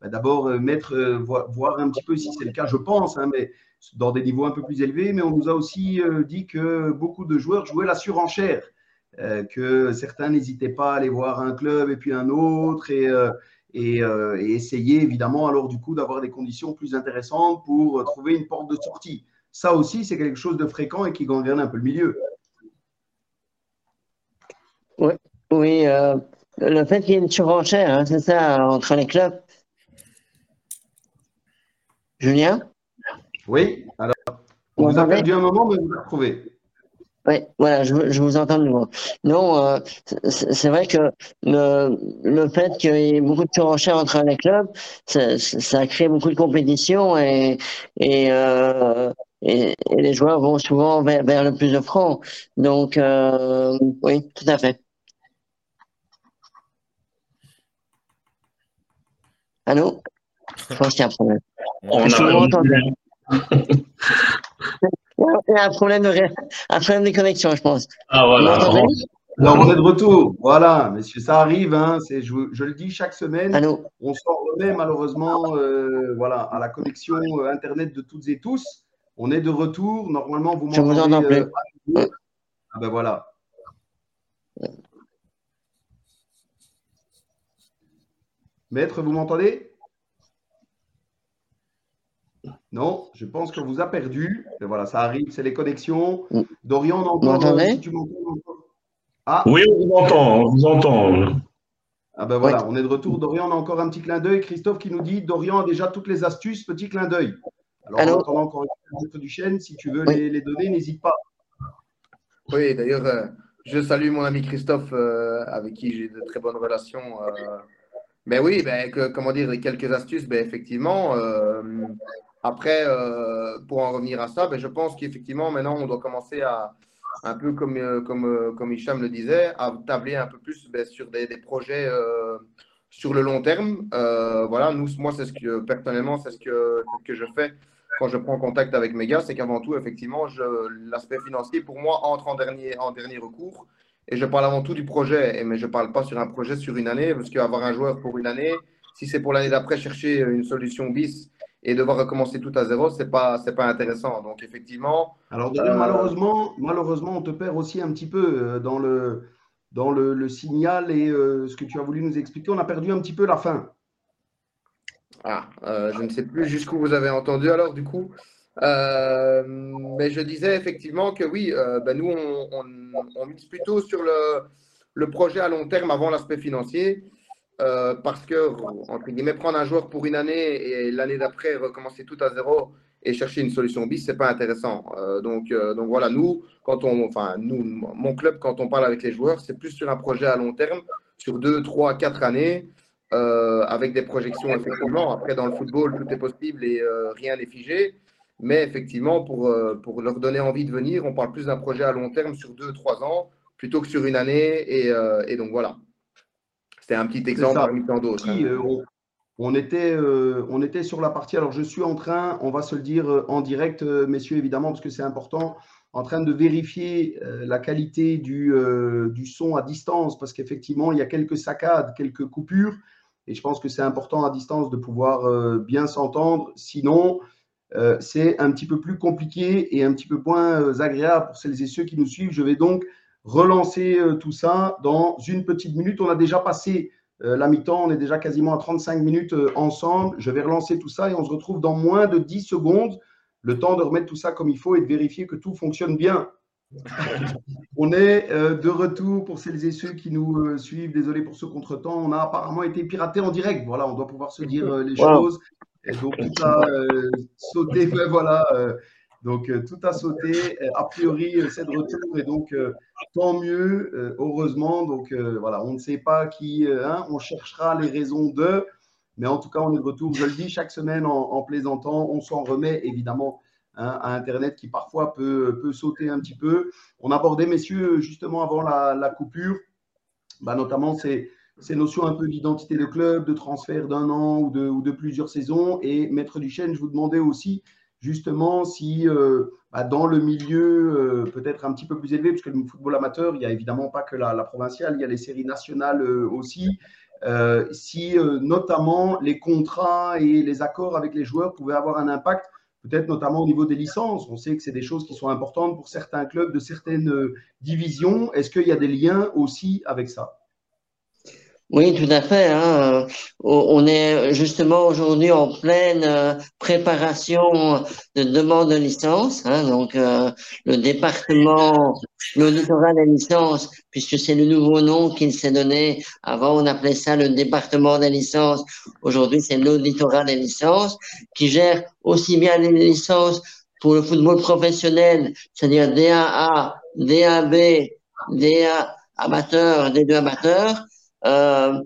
bah, d'abord mettre, voir, un petit peu si c'est le cas, je pense, hein, mais dans des niveaux un peu plus élevés, mais on nous a aussi dit que beaucoup de joueurs jouaient la surenchère, que certains n'hésitaient pas à aller voir un club et puis un autre, et essayer évidemment alors du coup d'avoir des conditions plus intéressantes pour trouver une porte de sortie ça aussi, c'est quelque chose de fréquent et qui gangrène un peu le milieu. Oui, oui euh, le fait qu'il y ait une surenchère, hein, c'est ça, entre les clubs. Julien? Oui, alors, on vous, a perdu un moment, mais vous l'avez retrouvé. Oui, voilà, je, vous entends de nouveau. Non, euh, c'est vrai que le, fait qu'il y ait beaucoup de surenchère entre les clubs, ça, ça, crée beaucoup de compétition et, et euh, et, les joueurs vont souvent vers, vers le plus de francs. Donc, euh, oui, tout à fait. Allô? Je pense qu'il y a un problème. On Il y a un problème, de, un problème de connexion, je pense. Ah voilà. Alors, on est de retour. Voilà, messieurs, ça arrive. Hein, je, je, le dis chaque semaine. On s'en remet malheureusement euh, voilà, à la connexion euh, Internet de toutes et tous. On est de retour. Normalement, vous m'entendez. Je vous entends plus. ah ben voilà. Maître, vous m'entendez? Non, je pense qu'on vous a perdu. Et voilà, ça arrive, c'est les connexions. Mm. Dorian, on entend. Si tu ah. Oui, on vous entend, on vous entend. Ah ben voilà, on est de retour. Dorian, on a encore un petit clin d'œil. Christophe qui nous dit Dorian a déjà toutes les astuces, petit clin d'œil. Alors, en encore une du chaîne, si tu veux les, donner, n'hésite pas. Oui, d'ailleurs, euh, je salue mon ami Christophe, euh, avec qui j'ai de très bonnes relations. Euh, ben oui, ben, comment dire, quelques astuces, ben, effectivement. Après, pour en revenir à ça, ben, je pense qu'effectivement, maintenant, on doit commencer à, un peu comme, euh, comme, euh, comme Hicham le disait, à tabler un peu plus ben, sur des, projets euh, sur le long terme. voilà, nous, moi, c'est ce que personnellement, c'est ce que, que je fais quand je prends contact avec mes gars, c'est qu'avant tout, effectivement, l'aspect financier, pour moi, entre en dernier, en dernier recours. Et je parle avant tout du projet, mais je ne parle pas sur un projet sur une année, parce qu'avoir un joueur pour une année, si c'est pour l'année d'après chercher une solution bis et devoir recommencer tout à zéro, c'est pas c'est pas intéressant. Donc effectivement. Alors euh, malheureusement, malheureusement, on te perd aussi un petit peu euh, dans le dans le, signal et euh, ce que tu as voulu nous expliquer. On a perdu un petit peu la fin. Ah, je ne sais plus jusqu'où vous avez entendu alors du coup. mais je disais effectivement que oui, ben nous on, on, on, mise plutôt sur le, le projet à long terme avant l'aspect financier. Euh, parce que, entre guillemets, prendre un joueur pour une année et l'année d'après recommencer tout à zéro et chercher une solution bis, c'est pas intéressant. Euh, donc, euh, donc voilà, nous, quand on, enfin, nous, mon club, quand on parle avec les joueurs, c'est plus sur un projet à long terme, sur deux, trois, quatre années, avec des projections effectivement. Après, dans le football, tout est possible et rien n'est figé. Mais effectivement, pour, pour leur donner envie de venir, on parle plus d'un projet à long terme sur deux, trois ans, plutôt que sur une année. Et, et donc voilà. Un petit exemple parmi tant d'autres. Hein. Euh, on, était, euh, on était sur la partie, alors je suis en train, on va se le dire euh, en direct, messieurs, évidemment, parce que c'est important, en train de vérifier la qualité du, du son à distance, parce qu'effectivement, il y a quelques saccades, quelques coupures, et je pense que c'est important à distance de pouvoir bien s'entendre. Sinon, c'est un petit peu plus compliqué et un petit peu moins agréable pour celles et ceux qui nous suivent. Je vais donc relancer euh, tout ça dans une petite minute. On a déjà passé euh, la mi-temps, on est déjà quasiment à 35 minutes euh, ensemble. Je vais relancer tout ça et on se retrouve dans moins de 10 secondes. Le temps de remettre tout ça comme il faut et de vérifier que tout fonctionne bien. on est de retour pour celles et ceux qui nous suivent. Désolé pour ce contretemps. On a apparemment été piraté en direct. Voilà, on doit pouvoir se dire les choses. Et donc tout a sauté. voilà. Donc, euh, tout a sauté. Euh, a priori, euh, c'est de retour et donc, tant mieux, heureusement. Donc, voilà, on ne sait pas qui, hein, on cherchera les raisons de, mais en tout cas, on est de retour. Je le dis chaque semaine en, plaisantant, on s'en remet évidemment hein, à Internet qui parfois peut, peut, sauter un petit peu. On abordait, messieurs, justement avant la, coupure, bah, notamment ces, notions un peu d'identité de club, de transfert d'un an ou de, ou de plusieurs saisons. Et Maître Duchesne, je vous demandais aussi justement si euh, bah, dans le milieu euh, peut-être un petit peu plus élevé, parce que le football amateur, il n'y a évidemment pas que la, provinciale, il y a les séries nationales euh, aussi, si notamment les contrats et les accords avec les joueurs pouvaient avoir un impact, peut-être notamment au niveau des licences. On sait que c'est des choses qui sont importantes pour certains clubs de certaines divisions. Est-ce qu'il y a des liens aussi avec ça? Oui, tout à fait. Hein. On est justement aujourd'hui en pleine euh, préparation de demande de licence. Hein. Donc, euh, le département, l'auditorat des licences, puisque c'est le nouveau nom qu'il s'est donné. Avant, on appelait ça le département des licences. Aujourd'hui, c'est l'auditorat des licences qui gère aussi bien les licences pour le football professionnel, c'est-à-dire DAA, DAB, DA amateur, D2 amateur, euh,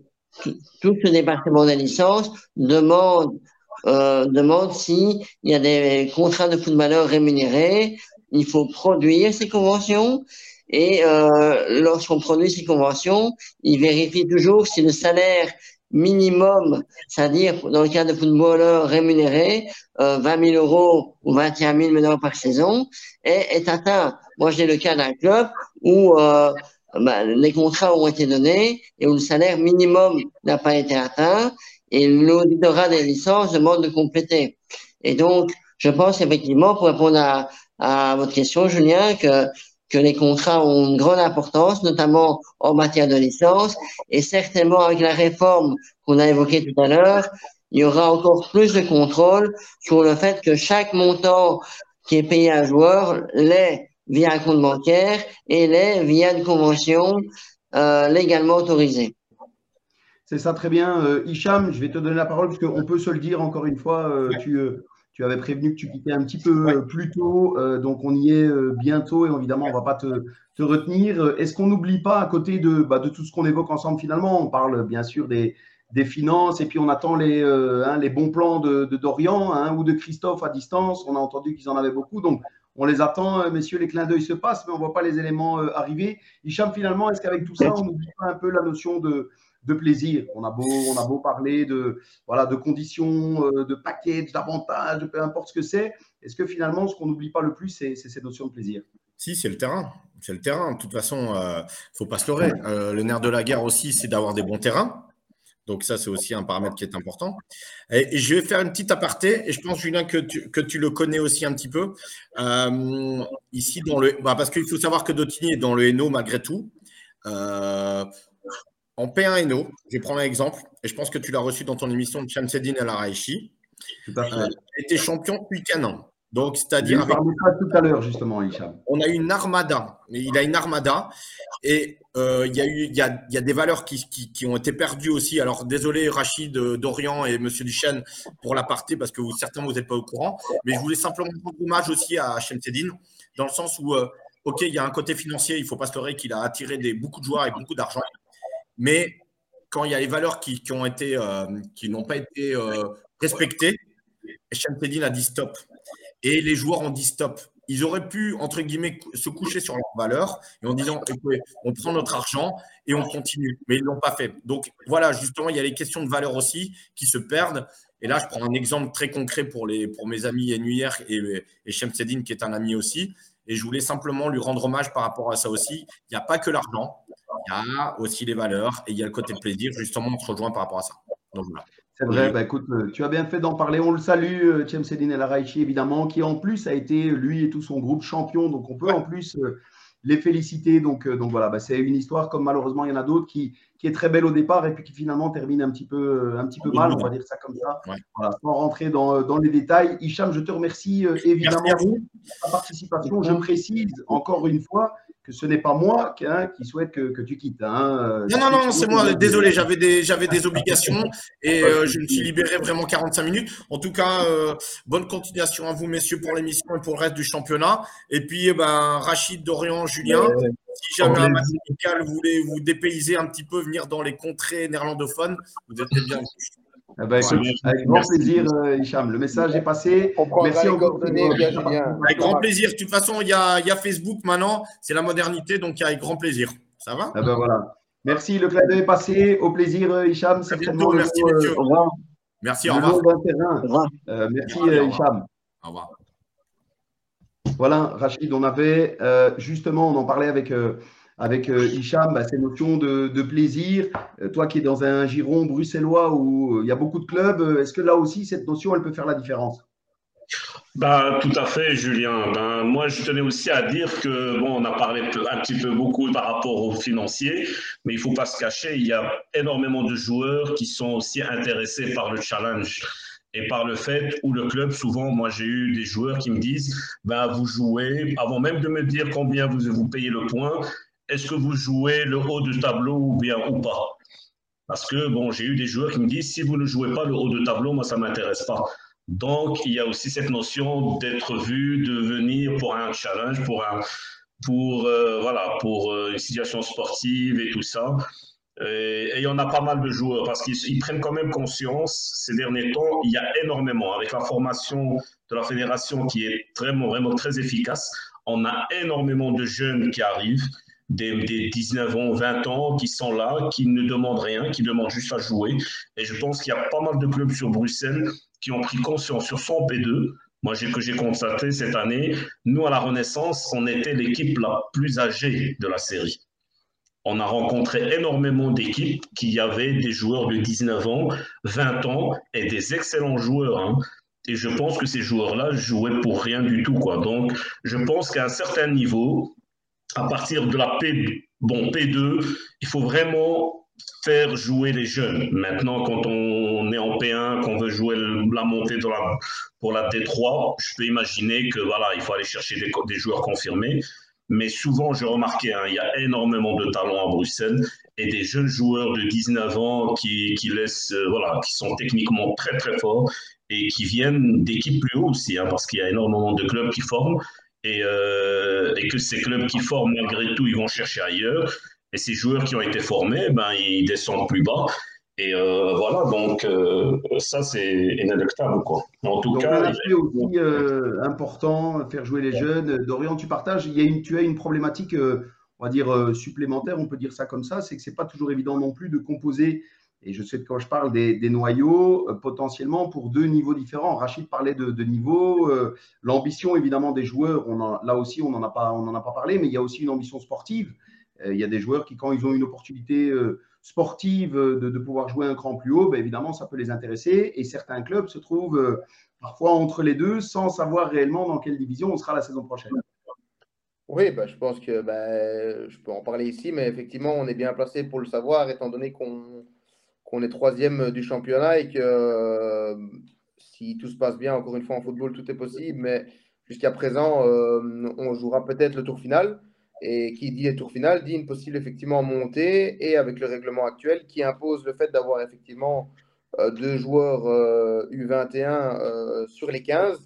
tout ce département de licence demande euh, demande s'il y a des contrats de footballeurs rémunérés, il faut produire ces conventions et euh, lorsqu'on produit ces conventions, il vérifie toujours si le salaire minimum, c'est-à-dire dans le cas de footballeurs rémunérés, euh, 20 000 euros ou 21 000 euros par saison, est, est atteint. Moi, j'ai le cas d'un club où euh, bah, les contrats ont été donnés et où le salaire minimum n'a pas été atteint et l'auditorat des licences demande de compléter. Et donc, je pense effectivement, pour répondre à, à votre question, Julien, que, que les contrats ont une grande importance, notamment en matière de licence, et certainement avec la réforme qu'on a évoquée tout à l'heure, il y aura encore plus de contrôle sur le fait que chaque montant qui est payé à un joueur l'est via un compte bancaire et l'est via une convention euh, légalement autorisée. C'est ça, très bien. Euh, Hicham, je vais te donner la parole parce qu'on peut se le dire encore une fois. Euh, tu, euh, tu, avais prévenu que tu quittais un petit peu euh, plus tôt, donc on y est bientôt et évidemment, on ne va pas te, te retenir. Est-ce qu'on n'oublie pas à côté de, bah, de tout ce qu'on évoque ensemble finalement On parle bien sûr des, des finances et puis on attend les, hein, les bons plans de, de Dorian hein, ou de Christophe à distance. On a entendu qu'ils en avaient beaucoup. Donc, on les attend, messieurs, les clins d'œil se passent, mais on ne voit pas les éléments arriver. Hicham, finalement, est-ce qu'avec tout ça, on n'oublie pas un peu la notion de, de plaisir? On a beau, on a beau parler de, voilà, de conditions, euh, de package, d'avantages, peu importe ce que c'est. Est-ce que finalement, ce qu'on n'oublie pas le plus, c'est cette notion de plaisir? Si, c'est le terrain. C'est le terrain. De toute façon, il euh, ne faut pas se leurrer. Euh, le nerf de la guerre aussi, c'est d'avoir des bons terrains. Donc ça, c'est aussi un paramètre qui est important. Et, je vais faire une petite aparté, et je pense, Julien, que tu, que tu le connais aussi un petit peu. ici, dans le, bah, parce qu'il faut savoir que Dotini est dans le Hainaut malgré tout. En P1NO, je vais prendre un exemple, et je pense que tu l'as reçu dans ton émission de Chamsedine El Araichi. Tout à fait. Euh, était champion depuis an. Donc, c'est-à-dire. tout à l'heure, justement, Hicham. On a une armada. Il a une armada. Et euh, il, y a eu, y a, y a des valeurs qui, qui, ont été perdues aussi. Alors, désolé, Rachid, euh, Dorian et Monsieur Duchesne, pour la partie, parce que vous, certains, vous n'êtes pas au courant. Mais je voulais simplement rendre hommage aussi à Chamsedine, dans le sens où, OK, il y a un côté financier, il faut pas se leurrer qu'il a attiré des, beaucoup de joueurs avec beaucoup d'argent. Mais quand il y a les valeurs qui, ont été, euh, qui n'ont pas été euh, respectées, Champeline a dit stop. Et les joueurs ont dit stop. Ils auraient pu, entre guillemets, se coucher sur leurs valeurs et en disant on prend notre argent et on continue. Mais ils ne l'ont pas fait. Donc voilà, justement, il y a les questions de valeur aussi qui se perdent. Et là, je prends un exemple très concret pour, les, pour mes amis Enuyer et, et Shemseddin, qui est un ami aussi. Et je voulais simplement lui rendre hommage par rapport à ça aussi. Il n'y a pas que l'argent il y a aussi les valeurs et il y a le côté plaisir. Justement, on se rejoint par rapport à ça. C'est vrai, bah, écoute, euh, tu as bien fait d'en parler. On le salue, Tiem euh, El Araichi, évidemment, qui en plus a été, lui et tout son groupe, champion. Donc on peut en plus euh, les féliciter. Donc, donc voilà, bah, c'est une histoire, comme malheureusement il y en a d'autres, qui, qui est très belle au départ et puis qui finalement termine un petit peu, un petit peu mal, on va dire ça comme ça. Voilà, sans rentrer dans, dans, les détails. Hicham, je te remercie évidemment pour ta participation. Je précise encore une fois que ce n'est pas moi hein, qui souhaite que, que tu quittes. Hein. Non, non, non, c'est moi. Désolé, j'avais des, j'avais des obligations et euh, je me suis libéré vraiment 45 minutes. En tout cas, euh, bonne continuation à vous, messieurs, pour l'émission et pour le reste du championnat. Et puis, eh ben, Rachid, Dorian, Julien, si jamais un match vous voulez vous dépayser un petit peu, venir dans les contrées néerlandophones, vous êtes bien. Eh ben, avec grand plaisir, euh, Hicham. Le message est passé. Merci encore. Avec grand plaisir. De toute façon, il y a, y a Facebook maintenant. C'est la modernité, donc avec grand plaisir. Ça va? Eh ben, voilà. Merci, le clin est passé. Au plaisir, euh, Hicham. C'est bientôt. Merci, euh, au revoir. Merci, au revoir. Euh, merci, Hicham. Au revoir. Voilà, Rachid, on avait justement, on en parlait avec avec euh, Hicham, bah, ces notions de, plaisir. Euh, toi qui es dans un giron bruxellois où euh, il y a beaucoup de clubs, est-ce que là aussi, cette notion, elle peut faire la différence? Ben, tout à fait, Julien. Ben, moi, je tenais aussi à dire que, bon, on a parlé un petit peu beaucoup par rapport aux financiers, mais il ne faut pas se cacher, il y a énormément de joueurs qui sont aussi intéressés par le challenge et par le fait où le club, souvent, moi j'ai eu des joueurs qui me disent, ben, vous jouez, avant même de me dire combien vous, vous payez le point, est-ce que vous jouez le haut de tableau ou bien ou pas? Parce que bon, j'ai eu des joueurs qui me disent si vous ne jouez pas le haut de tableau, moi ça m'intéresse pas. Donc il y a aussi cette notion d'être vu, de venir pour un challenge, pour un pour euh, voilà pour euh, une situation sportive et tout ça. Et, il y en a pas mal de joueurs parce qu'ils prennent quand même conscience ces derniers temps. Il y a énormément avec la formation de la fédération qui est vraiment vraiment très efficace. On a énormément de jeunes qui arrivent des, 19 ans, 20 ans qui sont là, qui ne demandent rien, qui demandent juste à jouer. Et je pense qu'il y a pas mal de clubs sur Bruxelles qui ont pris conscience sur son P2. Moi, que j'ai constaté cette année, nous, à la Renaissance, on était l'équipe la plus âgée de la série. on a rencontré énormément d'équipes qui avaient des joueurs de 19 ans, 20 ans et des excellents joueurs. Hein. Et je pense que ces joueurs-là jouaient pour rien du tout. Quoi. Donc, je pense qu'à un certain niveau, à partir de la P, bon, P2, il faut vraiment faire jouer les jeunes. Maintenant, quand on est en P1, qu'on veut jouer la montée pour la T3, je peux imaginer que voilà, il faut aller chercher des, joueurs confirmés. Mais souvent, j'ai remarqué, hein, il y a énormément de talents à Bruxelles et des jeunes joueurs de 19 ans qui, qui laissent, euh, voilà, qui sont techniquement très très forts et qui viennent d'équipes plus haut aussi, hein, parce qu'il y a énormément de clubs qui forment et, euh, et, que ces clubs qui forment, malgré tout, ils vont chercher ailleurs. Et ces joueurs qui ont été formés, ben, ils descendent plus bas. Et euh, voilà, donc euh, ça c'est inéluctable. Quoi. En tout donc, cas, un aspect aussi important, faire jouer les jeunes. Dorian, tu partages, il y a une, tu as une problématique, on va dire, supplémentaire, on peut dire ça comme ça, c'est que ce n'est pas toujours évident non plus de composer, et je sais que quand je parle des, noyaux, potentiellement pour deux niveaux différents. Rachid parlait de, de niveaux, l'ambition évidemment des joueurs, là aussi on n'en a, pas, a pas parlé, mais il y a aussi une ambition sportive. il y a des joueurs qui, quand ils ont une opportunité sportive euh, de, pouvoir jouer un cran plus haut, ben évidemment, ça peut les intéresser. Et certains clubs se trouvent euh, parfois entre les deux sans savoir réellement dans quelle division on sera la saison prochaine. Oui, ben, je pense que ben, je peux en parler ici, mais effectivement, on est bien placé pour le savoir, étant donné qu'on qu'on est troisième du championnat et que euh, si tout se passe bien, encore une fois en football, tout est possible, mais jusqu'à présent, on jouera peut-être le tour final. Et qui dit tour final dit une possible effectivement montée et avec le règlement actuel qui impose le fait d'avoir effectivement euh, deux joueurs U21 euh, euh, sur les 15,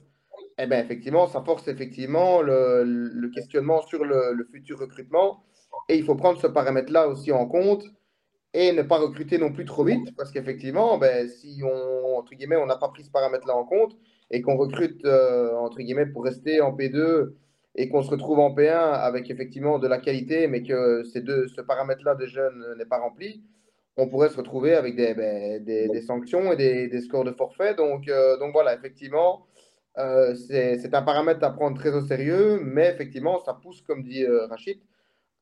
et eh bien effectivement, ça force effectivement le, questionnement sur le, futur recrutement. Et il faut prendre ce paramètre-là aussi en compte et ne pas recruter non plus trop vite parce qu'effectivement, ben, si on, entre guillemets, on n'a pas pris ce paramètre-là en compte et qu'on recrute, entre guillemets, pour rester en P2 et qu'on se retrouve en P1 avec effectivement de la qualité, mais que ces deux, ce paramètre-là de jeunes n'est pas rempli, on pourrait se retrouver avec des, ben, des, sanctions et des, des, scores de forfait. Donc, euh, donc voilà, effectivement, euh, c'est un paramètre à prendre très au sérieux, mais effectivement, ça pousse, comme dit euh, Rachid,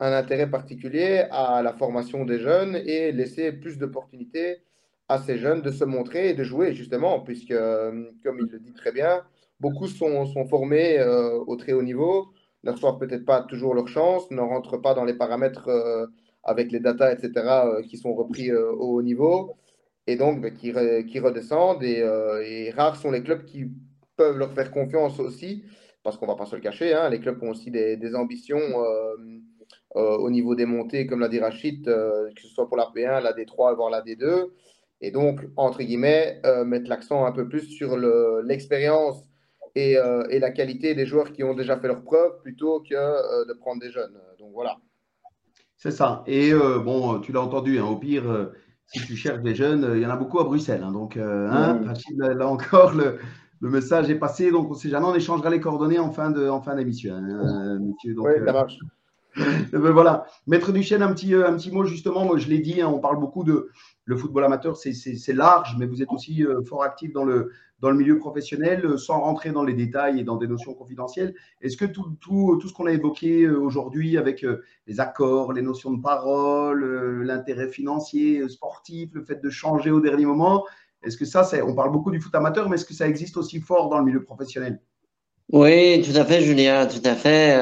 un intérêt particulier à la formation des jeunes et laisser plus d'opportunités à ces jeunes de se montrer et de jouer, justement, puisque, comme il le dit très bien, Beaucoup sont, formés euh, au très haut niveau, ne reçoivent peut-être pas toujours leur chance, ne rentrent pas dans les paramètres euh, avec les datas, etc., euh, qui sont repris au haut niveau, et donc qui, qui, redescendent. Et, rares sont les clubs qui peuvent leur faire confiance aussi, parce qu'on ne va pas se le cacher, hein, les clubs ont aussi des, des ambitions au niveau des montées, comme l'a dit Rachid, que ce soit pour la P1, la D3, voire la D2. Et donc, entre guillemets, mettre l'accent un peu plus sur l'expérience euh, et, la qualité des joueurs qui ont déjà fait leur preuve plutôt que euh, de prendre des jeunes. Donc voilà. C'est ça. Et euh, bon, tu l'as entendu, hein, au pire, si tu cherches des jeunes, il y en a beaucoup à Bruxelles. Hein, donc, hein, là encore, le, message est passé. Donc, on sait jamais, on échangera les coordonnées en fin d'émission. Hein, oui, ça marche. Ben voilà. Maître Duchesne, un petit, un petit mot justement. Moi, je l'ai dit, on parle beaucoup de le football amateur, c'est large, mais vous êtes aussi fort actif dans le, dans le milieu professionnel, euh, sans rentrer dans les détails et dans des notions confidentielles. Est-ce que tout, tout, tout ce qu'on a évoqué euh, aujourd'hui avec euh, les accords, les notions de parole, l'intérêt financier, sportif, le fait de changer au dernier moment, est-ce que ça, on parle beaucoup du foot amateur, mais est-ce que ça existe aussi fort dans le milieu professionnel? Oui, tout à fait, Julien, tout à fait.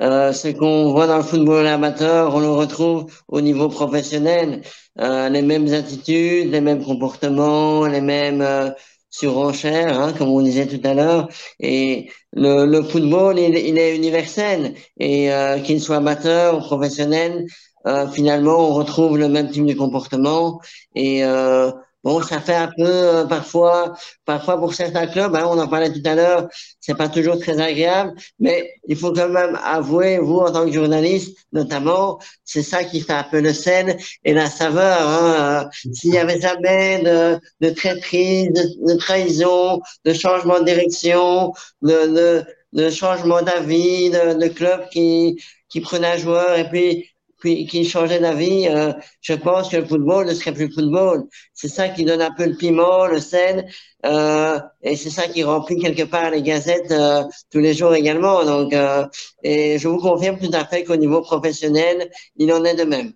Euh, ce qu'on voit dans le football amateur, on le retrouve au niveau professionnel. les mêmes attitudes, les mêmes comportements, les mêmes surenchère, hein, comme on disait tout à l'heure. Et le, le football, il, il, est universel. Et euh, qu'il soit amateur ou professionnel, euh, finalement, on retrouve le même type de comportement. Et euh, Bon, ça fait un peu euh, parfois, parfois pour certains clubs, hein, on en parlait tout à l'heure, c'est pas toujours très agréable, mais il faut quand même avouer, vous en tant que journaliste, notamment, c'est ça qui fait un peu le sel et la saveur. Hein. Euh, s'il y avait jamais de, de traîtrise, de, de, trahison, de changement de direction, de, de, de changement d'avis, de, de club qui qui prenait un joueur et puis qui changeait d'avis, euh, je pense que le football ne serait plus football. C'est ça qui donne un peu le piment, le sel, euh, et c'est ça qui remplit quelque part les gazettes euh, tous les jours également. Donc, euh, et je vous confirme tout à fait qu'au niveau professionnel, il en est de même.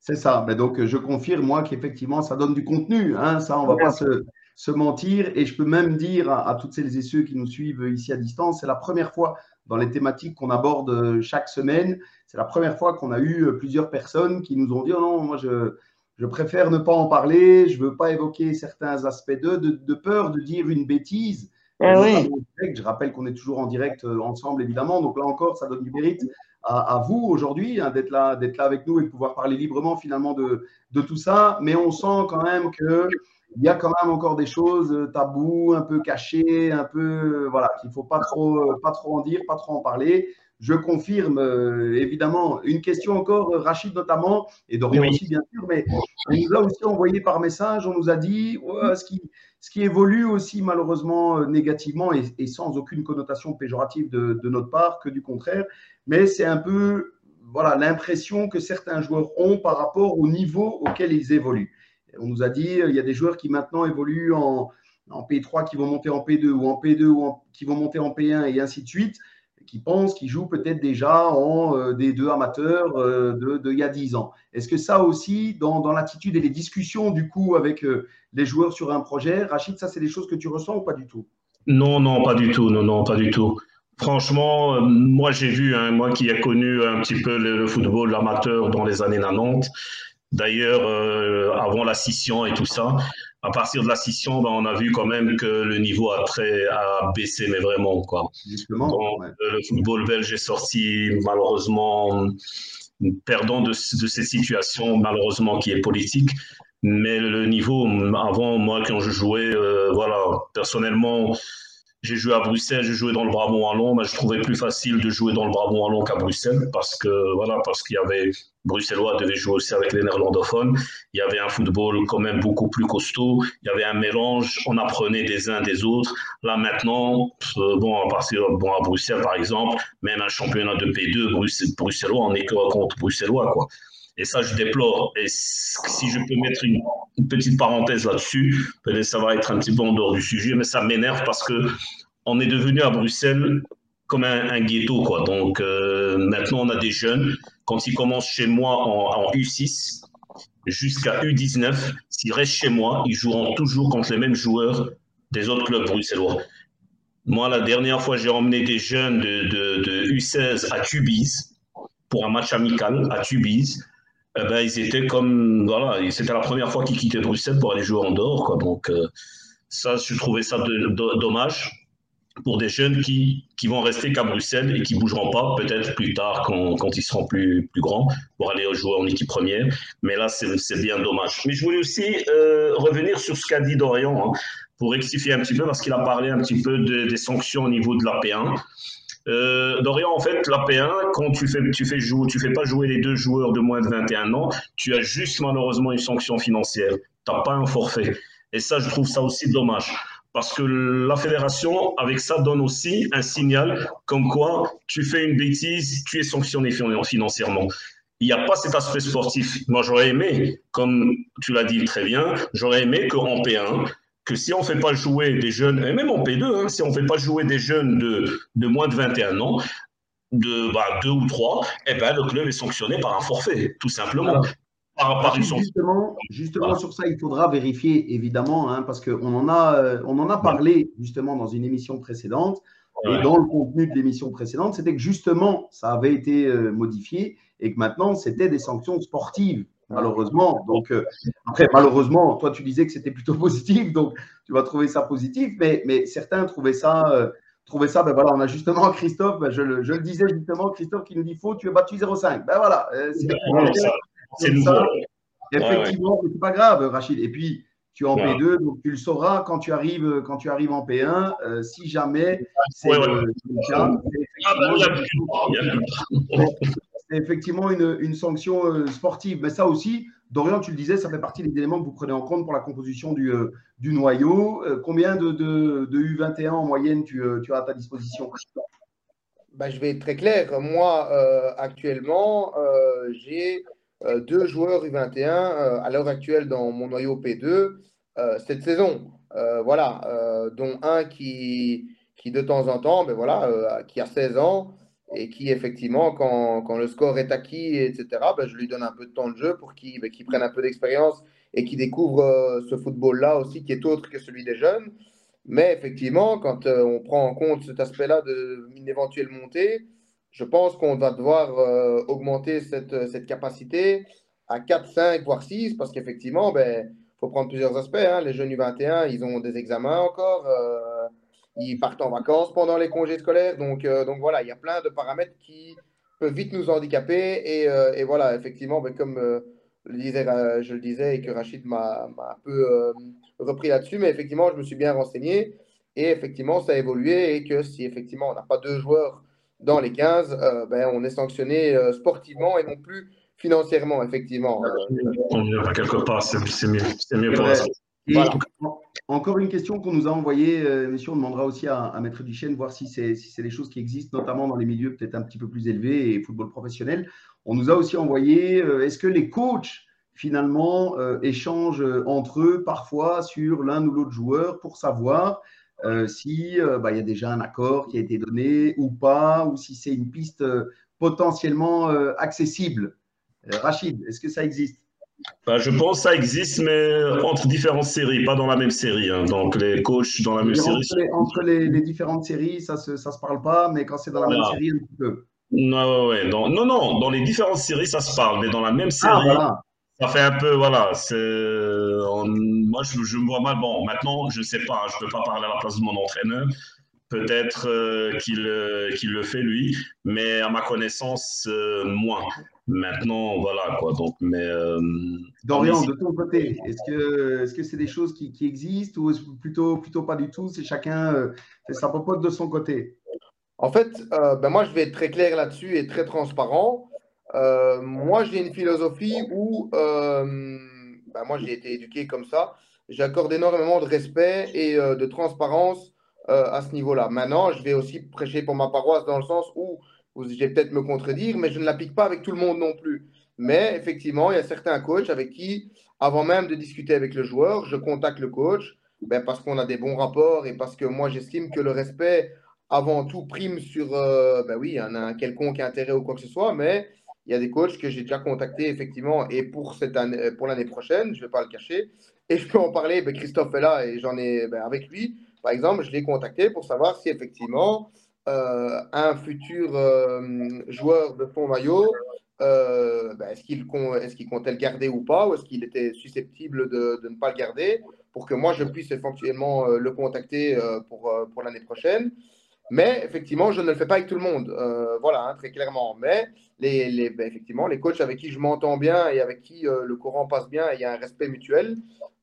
C'est ça. Donc, je confirme, moi, qu'effectivement, ça donne du contenu. Hein. Ça, on va pas se, mentir. Et je peux même dire à toutes celles et ceux qui nous suivent ici à distance, c'est la première fois dans les thématiques qu'on aborde euh, chaque semaine. C'est la première fois qu'on a eu euh, plusieurs personnes qui nous ont dit oh non, moi je, je préfère ne pas en parler, je ne veux pas évoquer certains aspects d'eux, de, de, peur de dire une bêtise. Ah oui. Je rappelle qu'on est toujours en direct euh, ensemble, évidemment. Donc là encore, ça donne du mérite à, à vous aujourd'hui hein, d'être là, d'être là avec nous et de pouvoir parler librement finalement de, de tout ça. Mais on sent quand même que il y a quand même encore des choses euh, taboues, un peu cachées, un peu voilà, qu'il faut pas trop, euh, pas trop en dire, pas trop en parler. Je confirme euh, évidemment une question encore, Rachid notamment, et Dorian oui. aussi bien sûr, mais on nous a aussi envoyé par message, on nous a dit ouais, ce, qui, ce qui évolue aussi malheureusement négativement et, et sans aucune connotation péjorative de, de, notre part, que du contraire, mais c'est un peu voilà l'impression que certains joueurs ont par rapport au niveau auquel ils évoluent. On nous a dit, il y a des joueurs qui maintenant évoluent en, en P3 qui vont monter en P2 ou en P2 ou qui vont monter en P1 et ainsi de suite, qui pensent qu'ils jouent peut-être déjà en euh, des deux amateurs euh, de, de, y a 10 ans. Est-ce que ça aussi, dans, l'attitude et les discussions du coup avec euh, les joueurs sur un projet, Rachid, ça c'est des choses que tu ressens ou pas du tout? Non, non, pas du tout, non, non, pas du tout. Franchement, moi j'ai vu, hein, moi qui ai connu un petit peu le football amateur dans les années 90, D'ailleurs, euh, avant la scission et tout ça, à partir de la scission, ben, on a vu quand même que le niveau a très a baissé, mais vraiment quoi. Donc, ouais. Le football belge est sorti malheureusement perdant de, de cette situation malheureusement qui est politique. Mais le niveau avant, moi quand je jouais, euh, voilà, personnellement, j'ai joué à Bruxelles, j'ai joué dans le Brabant wallon, mais je trouvais plus facile de jouer dans le Brabant wallon qu'à Bruxelles parce que voilà, parce qu'il y avait bruxellois devait jouer aussi avec les néerlandophones. Il y avait un football quand même beaucoup plus costaud. Il y avait un mélange. On apprenait des uns des autres. Là maintenant, euh, bon à partir bon à Bruxelles par exemple, même un championnat de P2 bruxellois, on est contre bruxellois quoi. Et ça, je déplore. Et si je peux mettre une, petite parenthèse là-dessus, peut-être ça va être un petit peu en dehors du sujet, mais ça m'énerve parce que on est devenu à Bruxelles comme un, ghetto, quoi. Donc euh, maintenant, on a des jeunes. Quand ils commencent chez moi en, en U6 jusqu'à U19, s'ils restent chez moi, ils joueront toujours contre les mêmes joueurs des autres clubs bruxellois. Moi, la dernière fois, j'ai emmené des jeunes de, de U16 à Tubize pour un match amical à Tubize eh ben, ils étaient comme voilà, c'était la première fois qu'ils quittaient Bruxelles pour aller jouer en dehors, quoi. Donc euh, ça, je trouvais ça dommage pour des jeunes qui, qui vont rester qu'à Bruxelles et qui bougeront pas peut-être plus tard quand, quand, ils seront plus, plus grands pour aller jouer en équipe première. Mais là, c'est bien dommage. Mais je voulais aussi euh, revenir sur ce qu'a dit Dorian hein, pour rectifier un petit peu parce qu'il a parlé un petit peu de, des sanctions au niveau de la P1. Euh, Dorian, en fait, la P1, quand tu fais, tu fais pas jouer les deux joueurs de moins de 21 ans, tu as juste malheureusement une sanction financière. Tu n'as pas un forfait. Et ça, je trouve ça aussi dommage. Parce que la fédération, avec ça, donne aussi un signal comme quoi tu fais une bêtise, tu es sanctionné financièrement. Il n'y a pas cet aspect sportif. Moi, j'aurais aimé, comme tu l'as dit très bien, j'aurais aimé qu'en P1, que si on ne fait pas jouer des jeunes, et même en P2, hein, si on ne fait pas jouer des jeunes de, de moins de 21 ans, de bah, deux ou trois, eh ben, le club est sanctionné par un forfait, tout simplement. Alors, par, par une justement, justement voilà. sur ça, il faudra vérifier, évidemment, hein, parce qu'on en, a, on en a parlé justement dans une émission précédente. Ouais. Et dans le contenu de l'émission précédente, c'était que justement, ça avait été euh, modifié et que maintenant, c'était des sanctions sportives malheureusement. Donc, euh, après, malheureusement, toi, tu disais que c'était plutôt positif, donc tu vas trouver ça positif, mais, mais certains trouvaient ça. Euh, trouvaient ça, ben voilà, on a justement Christophe, ben je, le, je, le, disais justement, Christophe qui nous dit faux, tu as battu 0,5. Ben voilà, euh, c'est ça. Effectivement, ouais, ouais. c'est pas grave, Rachid. Et puis, tu es en ouais. P2, donc tu le sauras quand tu arrives, quand tu arrives en P1, euh, si jamais c'est le cas. Effectivement une, sanction euh, sportive. Mais ça aussi, Dorian, tu le disais, ça fait partie des éléments que vous prenez en compte pour la composition du, euh, du noyau. Euh, combien de, de, de, U21 en moyenne tu, tu, as à ta disposition? Bah, je vais être très clair. Moi, actuellement, j'ai deux joueurs U21 à l'heure actuelle dans mon noyau P2 cette saison. voilà, dont un qui, qui de temps en temps, ben voilà, qui a 16 ans et qui, effectivement, quand, quand, le score est acquis, etc., ben, je lui donne un peu de temps de jeu pour qu'il ben, prenne un peu d'expérience et qu'il découvre euh, ce football-là aussi, qui est autre que celui des jeunes. Mais effectivement, quand euh, on prend en compte cet aspect-là d'une éventuelle montée, je pense qu'on va devoir euh, augmenter cette, cette, capacité à 4, 5, voire 6, parce qu'effectivement, il ben, faut prendre plusieurs aspects. Hein. Les jeunes U21, ils ont des examens encore ils partent en vacances pendant les congés scolaires. Donc, euh, donc voilà, il y a plein de paramètres qui peuvent vite nous handicaper. Et, euh, et voilà, effectivement, ben, comme euh, le disais, je le disais et que Rachid m'a un peu repris là-dessus, mais effectivement, je me suis bien renseigné. Et effectivement, ça a évolué et que si effectivement on n'a pas deux joueurs dans les 15, ben, on est sanctionné sportivement et non plus financièrement, effectivement. Quelque part, c'est mieux, mieux pour la encore une question qu'on nous a envoyée, euh, messieurs, on demandera aussi à, Maître Duchesne, voir si c'est si des choses qui existent, notamment dans les milieux peut-être un petit peu plus élevés et football professionnel. On nous a aussi envoyé, euh, est-ce que les coachs, finalement, euh, échangent entre eux parfois sur l'un ou l'autre joueur pour savoir si bah, il y a déjà un accord qui a été donné ou pas, ou si c'est une piste potentiellement accessible? Rachid, est-ce que ça existe? Bah, je pense que ça existe, mais entre différentes séries, pas dans la même série. Hein. Donc, les coachs dans la même série. entre les, différentes séries, ça ne se, ça se parle pas, mais quand c'est dans la même série, un petit peu. Non, ouais, non, non, non, dans les différentes séries, ça se parle, mais dans la même ah, série, ça fait un peu, voilà. Moi, je, je, me vois mal. Bon, maintenant, je ne sais pas, hein, je ne peux pas parler à la place de mon entraîneur. Peut-être euh, euh, qu'il le fait lui, mais à ma connaissance, euh, moins. Maintenant, voilà quoi. Donc, mais. Dorian, de ton côté, est-ce que est-ce que c'est des choses qui, qui, existent ou plutôt plutôt pas du tout? C'est chacun fait sa popote de son côté. En fait, ben moi, je vais être très clair là-dessus et très transparent. moi, j'ai une philosophie où, ben moi, j'ai été éduqué comme ça. J'accorde énormément de respect et de transparence euh, à ce niveau-là. Maintenant, je vais aussi prêcher pour ma paroisse dans le sens où, vous vais peut-être me contredire, mais je ne l'applique pas avec tout le monde non plus. Mais effectivement, il y a certains coachs avec qui, avant même de discuter avec le joueur, je contacte le coach ben, parce qu'on a des bons rapports et parce que moi, j'estime que le respect, avant tout, prime sur, euh, ben oui, un, un quelconque intérêt ou quoi que ce soit, mais il y a des coachs que j'ai déjà contactés, effectivement, et pour, cette année, pour l'année prochaine, je ne vais pas le cacher, et je peux en parler, ben, Christophe est là et j'en ai ben, avec lui. Par exemple, je l'ai contacté pour savoir si effectivement euh, un futur euh, joueur de fond maillot, euh, ben, est-ce qu'il comptait le garder ou pas, ou est-ce qu'il était susceptible de, ne pas le garder, pour que moi je puisse éventuellement le contacter pour, pour l'année prochaine. Mais effectivement, je ne le fais pas avec tout le monde. voilà, hein, très clairement. Mais les, les ben, effectivement, les coachs avec qui je m'entends bien et avec qui le courant passe bien et il y a un respect mutuel,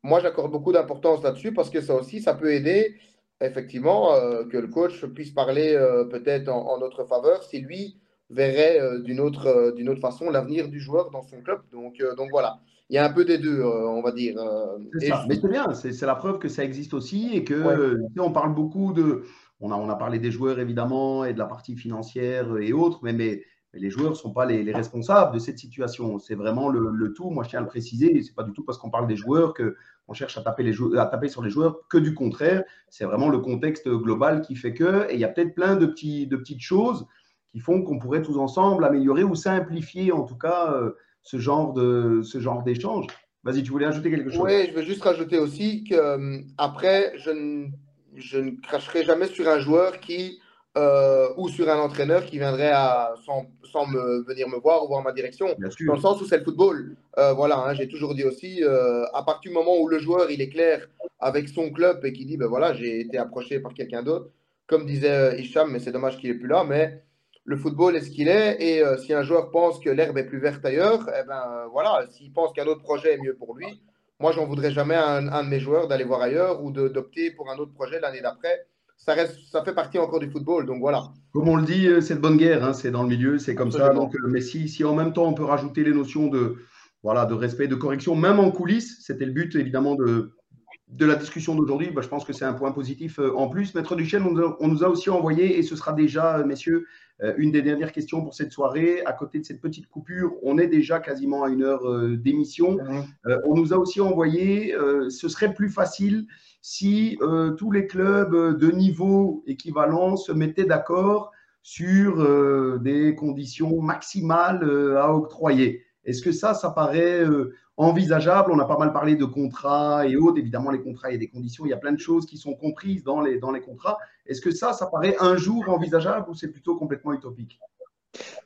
moi j'accorde beaucoup d'importance là-dessus parce que ça aussi, ça peut aider effectivement, euh, que le coach puisse parler euh, peut-être en, notre faveur si lui verrait euh, d'une autre, d'une autre façon l'avenir du joueur dans son club. Donc, donc voilà, il y a un peu des deux, on va dire. Mais c'est bien, c'est la preuve que ça existe aussi et que on parle beaucoup de. On a, on a parlé des joueurs évidemment et de la partie financière et autres, mais, mais les joueurs ne sont pas les, responsables de cette situation. C'est vraiment le, tout. Moi, je tiens à le préciser. Ce n'est pas du tout parce qu'on parle des joueurs qu'on cherche à taper, sur les joueurs, que du contraire. C'est vraiment le contexte global qui fait que. Et il y a peut-être plein de, petites choses qui font qu'on pourrait tous ensemble améliorer ou simplifier, en tout cas, euh, ce genre d'échange. Vas-y, tu voulais ajouter quelque chose? Oui, je veux juste rajouter aussi que euh, après, je ne cracherai jamais sur un joueur qui euh, ou sur un entraîneur qui viendrait à, sans, sans, me, venir me voir ou voir ma direction. Dans le sens où c'est le football. Euh, voilà, hein, j'ai toujours dit aussi, euh, à partir du moment où le joueur il est clair avec son club et qui dit ben voilà, j'ai été approché par quelqu'un d'autre, comme disait Hicham, mais c'est dommage qu'il n'est plus là, mais le football est ce qu'il est. Et si un joueur pense que l'herbe est plus verte ailleurs, eh ben voilà, s'il pense qu'un autre projet est mieux pour lui, moi j'en voudrais jamais à un, un, de mes joueurs d'aller voir ailleurs ou d'opter pour un autre projet l'année d'après ça, reste, ça fait partie encore du football. Donc voilà. Comme on le dit, euh, c'est de bonne guerre, hein, c'est dans le milieu, c'est comme ça. Donc, euh, mais si, si, en même temps on peut rajouter les notions de, voilà, de respect, de correction, même en coulisses, c'était le but évidemment de, de la discussion d'aujourd'hui. Bah, je pense que c'est un point positif euh, en plus. Maître Duchesne, on, on, nous a aussi envoyé, et ce sera déjà, messieurs, une des dernières questions pour cette soirée. À côté de cette petite coupure, on est déjà quasiment à une heure d'émission. on nous a aussi envoyé, ce serait plus facile si tous les clubs de niveau équivalent se mettaient d'accord sur des conditions maximales à octroyer. Est-ce que ça, ça paraît envisageable? On a pas mal parlé de contrats et autres. Évidemment, les contrats, il y a des conditions, il y a plein de choses qui sont comprises dans les, dans les contrats. Est-ce que ça, ça paraît un jour envisageable ou c'est plutôt complètement utopique?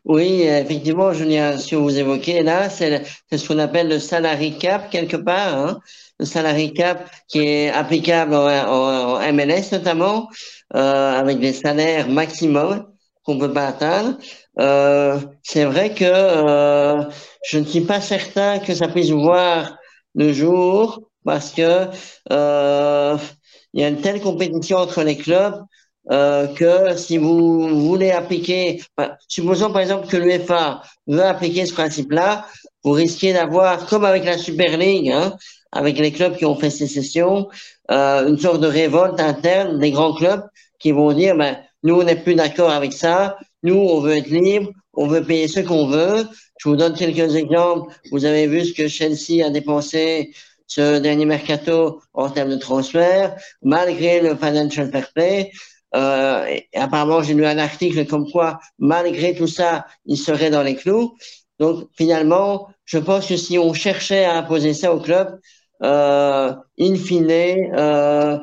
Oui, effectivement, Julien, ce que vous évoquez là, c'est ce qu'on appelle le salary cap quelque part, hein. le salary cap qui est applicable en, MLS notamment, euh, avec des salaires maximum qu'on peut pas atteindre. Euh, c'est vrai que euh, je ne suis pas certain que ça puisse voir le jour parce que euh, il y a une telle compétition entre les clubs euh, que si vous voulez appliquer, supposons par exemple que l'UEFA veut appliquer ce principe-là, vous risquez d'avoir, comme avec la Super League, hein, avec les clubs qui ont fait sécession, euh, une sorte de révolte interne des grands clubs qui vont dire, ben, nous, on n'est plus d'accord avec ça, nous, on veut être libre, on veut payer ce qu'on veut. Je vous donne quelques exemples. Vous avez vu ce que Chelsea a dépensé ce dernier mercato en termes de transfert, malgré le financial fair play. Euh, et apparemment, j'ai lu un article comme quoi, malgré tout ça, il serait dans les clous. Donc, finalement, je pense que si on cherchait à imposer ça au club, euh, in fine, euh,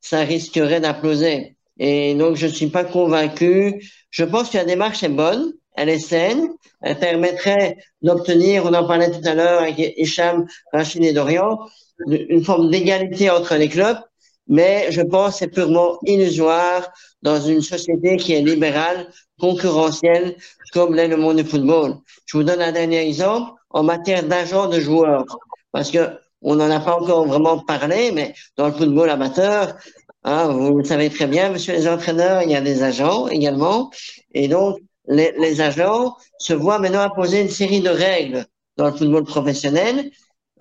ça risquerait d'imploser. Et donc, je ne suis pas convaincu je pense que la démarche est bonne, elle est saine, elle permettrait d'obtenir, on en parlait tout à l'heure avec Hicham, Rachid et Dorian, une forme d'égalité entre les clubs, mais je pense que c'est purement illusoire dans une société qui est libérale, concurrentielle, comme l'est le monde du football. Je vous donne un dernier exemple en matière d'agents de joueurs, parce que on n'en a pas encore vraiment parlé, mais dans le football amateur, Hein, vous le savez très bien, monsieur les entraîneurs, il y a des agents également. Et donc, les, les, agents se voient maintenant imposer une série de règles dans le football professionnel.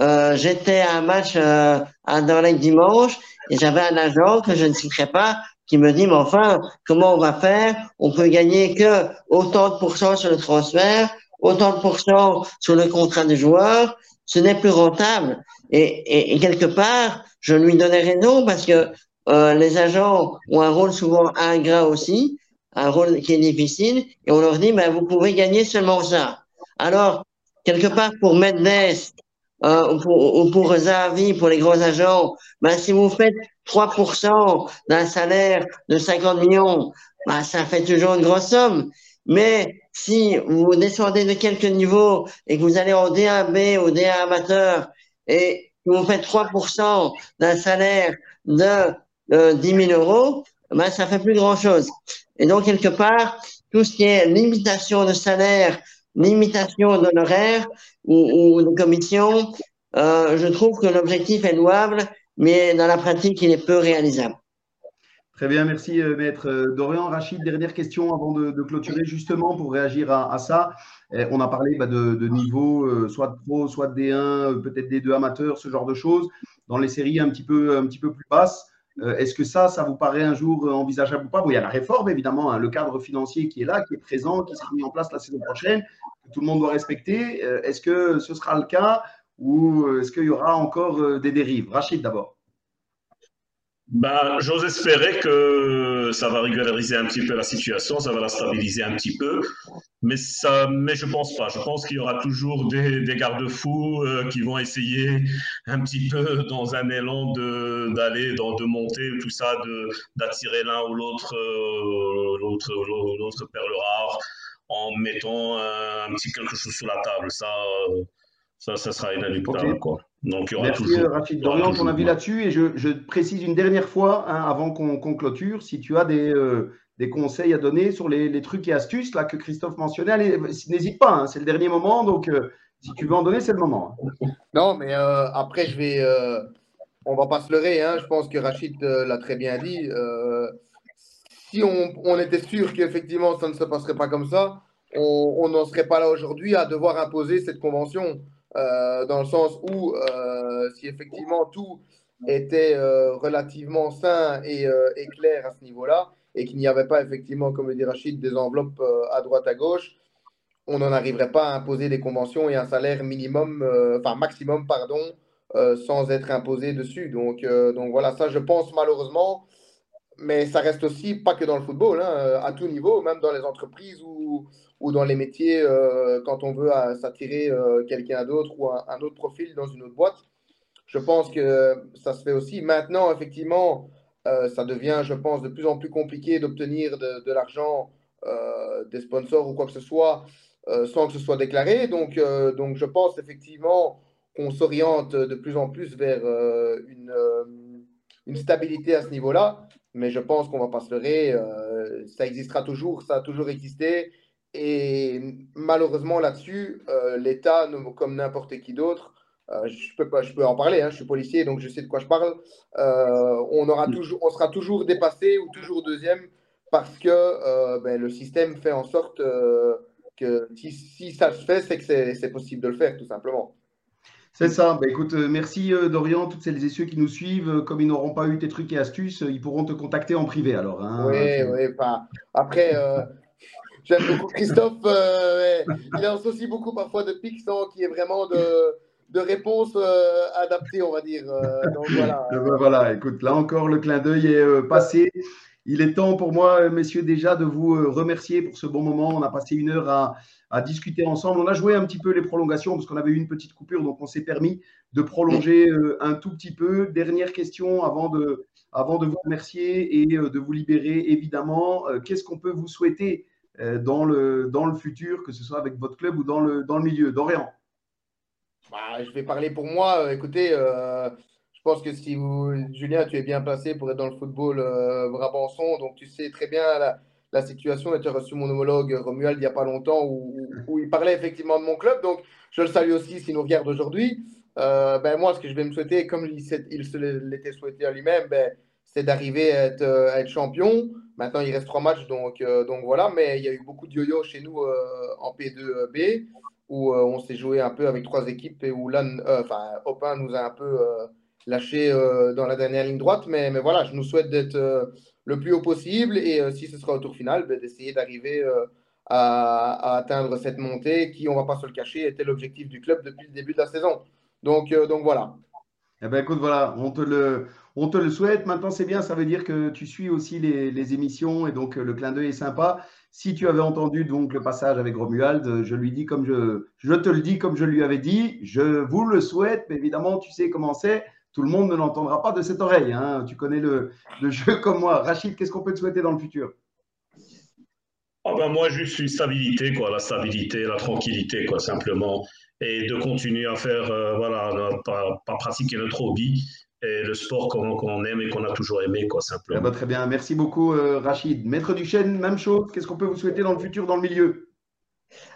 Euh, J'étais à un match euh, à Dorlec dimanche et j'avais un agent que je ne citerai pas qui me dit, mais enfin, comment on va faire? On peut gagner que autant de pourcents sur le transfert, autant de pourcents sur le contrat de joueur. Ce n'est plus rentable. Et, et, et, quelque part, je lui donnerai raison parce que euh, les agents ont un rôle souvent ingrat aussi, un rôle qui est difficile, et on leur dit, ben, vous pouvez gagner seulement ça. Alors, quelque part, pour Mendes, euh, ou, pour, ou pour les gros agents, ben, si vous faites 3% d'un salaire de 50 millions, ben, ça fait toujours une grosse somme. Mais si vous descendez de quelques niveaux et que vous allez en D1B ou D1 amateur et que vous faites 3% d'un salaire de euh, 10 000 euros, ben, ça fait plus grand chose. Et donc, quelque part, tout ce qui est limitation de salaire, limitation d'honoraires ou, ou, de commission, euh, je trouve que l'objectif est louable, mais dans la pratique, il est peu réalisable. Très bien, merci euh, maître euh, Dorian. Rachid, dernière question avant de, clôturer justement pour réagir à, ça. Eh, on a parlé bah, de, de, niveau soit de pro, soit de D1, peut-être des deux amateurs, ce genre de choses. Dans les séries un petit peu, un petit peu plus basses, est-ce que ça, ça vous paraît un jour envisageable ou pas? Bon, Il y a la réforme, évidemment, hein, le cadre financier qui est là, qui est présent, qui sera mis en place la saison prochaine, tout le monde doit respecter. Euh, est-ce que ce sera le cas ou est-ce qu'il y aura encore des dérives? Rachid, d'abord. Ben, J'ose espérer que ça va régulariser un petit peu la situation, ça va la stabiliser un petit peu, mais, ça, mais je pense pas. Je pense qu'il y aura toujours des, garde-fous euh, qui vont essayer un petit peu dans un élan d'aller, de, de monter, tout ça, d'attirer l'un ou l'autre euh, l'autre perle rare en mettant un, un, petit quelque chose sur la table. Ça, euh, ça, ça sera inéluctable. Okay. Quoi. Donc, il y aura Merci toujours, Rachid Dorian, ton avis là-dessus. Et je, je, précise une dernière fois, hein, avant qu'on qu clôture, si tu as des, euh, des, conseils à donner sur les, les, trucs et astuces là, que Christophe mentionnait, n'hésite pas, hein, c'est le dernier moment. Donc, euh, si tu veux en donner, c'est le moment. Hein. Non, mais euh, après, je vais. Euh, on va pas se leurrer. je pense que Rachid euh, l'a très bien dit. Si on, était sûr qu'effectivement, ça ne se passerait pas comme ça, on n'en serait pas là aujourd'hui à devoir imposer cette convention. Euh, dans le sens où euh, si effectivement tout était euh, relativement sain et, clair à ce niveau-là, et qu'il n'y avait pas effectivement, comme le dit Rachid, des enveloppes à droite à gauche, on n'en arriverait pas à imposer des conventions et un salaire minimum, enfin maximum, pardon, sans être imposé dessus. Donc voilà, ça je pense malheureusement, mais ça reste aussi pas que dans le football, hein, à tout niveau, même dans les entreprises ou, ou dans les métiers, euh, quand on veut s'attirer euh, quelqu'un d'autre ou un, autre profil dans une autre boîte. Je pense que ça se fait aussi. Maintenant, effectivement, euh, ça devient, je pense, de plus en plus compliqué d'obtenir de, l'argent des sponsors ou quoi que ce soit sans que ce soit déclaré. Donc, donc je pense effectivement qu'on s'oriente de plus en plus vers une, une stabilité à ce niveau-là mais je pense qu'on va pas se leurrer. Euh, ça existera toujours, ça a toujours existé. Et malheureusement, là-dessus, euh, l'État, comme n'importe qui d'autre, euh, je, peux pas, je peux en parler, hein, je suis policier, donc je sais de quoi je parle, on, aura toujours, on sera toujours dépassé ou toujours deuxième parce que ben, le système fait en sorte que si, si, ça se fait, c'est que c'est possible de le faire, tout simplement. C'est ça. Bah, écoute, euh, merci euh, Dorian, toutes celles et ceux qui nous suivent. Euh, comme ils n'auront pas eu tes trucs et astuces, ils pourront te contacter en privé alors. Hein. oui, oui. Après, j'aime beaucoup Christophe. il lance aussi beaucoup parfois de pics sans qui est vraiment de, de réponses adaptées, on va dire. donc voilà. Voilà, écoute, là encore, le clin d'œil est passé. Il est temps pour moi, messieurs, déjà de vous remercier pour ce bon moment. On a passé une heure à, discuter ensemble. On a joué un petit peu les prolongations parce qu'on avait eu une petite coupure, donc on s'est permis de prolonger euh, un tout petit peu. Dernière question avant de, vous remercier et euh, de vous libérer, évidemment. Euh, qu'est-ce qu'on peut vous souhaiter dans le, futur, que ce soit avec votre club ou dans le, milieu? Dorian bah, Je vais parler pour moi. Écoutez, pense que si vous, Julien, tu es bien placé pour être dans le football Brabançon, donc tu sais très bien la, la situation. Tu as reçu mon homologue Romuald il n'y a pas longtemps où, il parlait effectivement de mon club. Donc, je le salue aussi s'il nous regarde aujourd'hui. Euh, ben, moi, ce que je vais me souhaiter, comme il, se l'était souhaité à lui-même, ben, c'est d'arriver à être, être, champion. Maintenant, il reste trois matchs, donc, euh, donc voilà. Mais il y a eu beaucoup de yo-yo chez nous euh, en P2B, où on s'est joué un peu avec trois équipes et où là, enfin, Opin nous a un peu lâché dans la dernière ligne droite. Mais, mais voilà, je nous souhaite d'être le plus haut possible et euh, si ce sera au tour final, ben, d'essayer d'arriver euh, à, atteindre cette montée qui, on ne va pas se le cacher, était l'objectif du club depuis le début de la saison. Donc, euh, donc voilà. Eh ben, écoute, voilà, on te le, on te le souhaite. Maintenant, c'est bien, ça veut dire que tu suis aussi les, émissions et donc le clin d'œil est sympa. Si tu avais entendu donc le passage avec Romuald, je lui dis comme je, je te le dis comme je lui avais dit, je vous le souhaite, mais évidemment, tu sais comment c'est tout le monde ne l'entendra pas de cette oreille. Hein. Tu connais le, jeu comme moi. Rachid, qu'est-ce qu'on peut te souhaiter dans le futur? Oh ben Moi, juste une stabilité, quoi, la stabilité, la tranquillité, quoi, simplement. Et de continuer à faire, euh, voilà, pas, pratiquer notre hobby et le sport qu'on aime et qu'on a toujours aimé, quoi, simplement. Eh ben, très bien. Merci beaucoup, euh, Rachid. Maître Duchesne, même chose. Qu'est-ce qu'on peut vous souhaiter dans le futur, dans le milieu?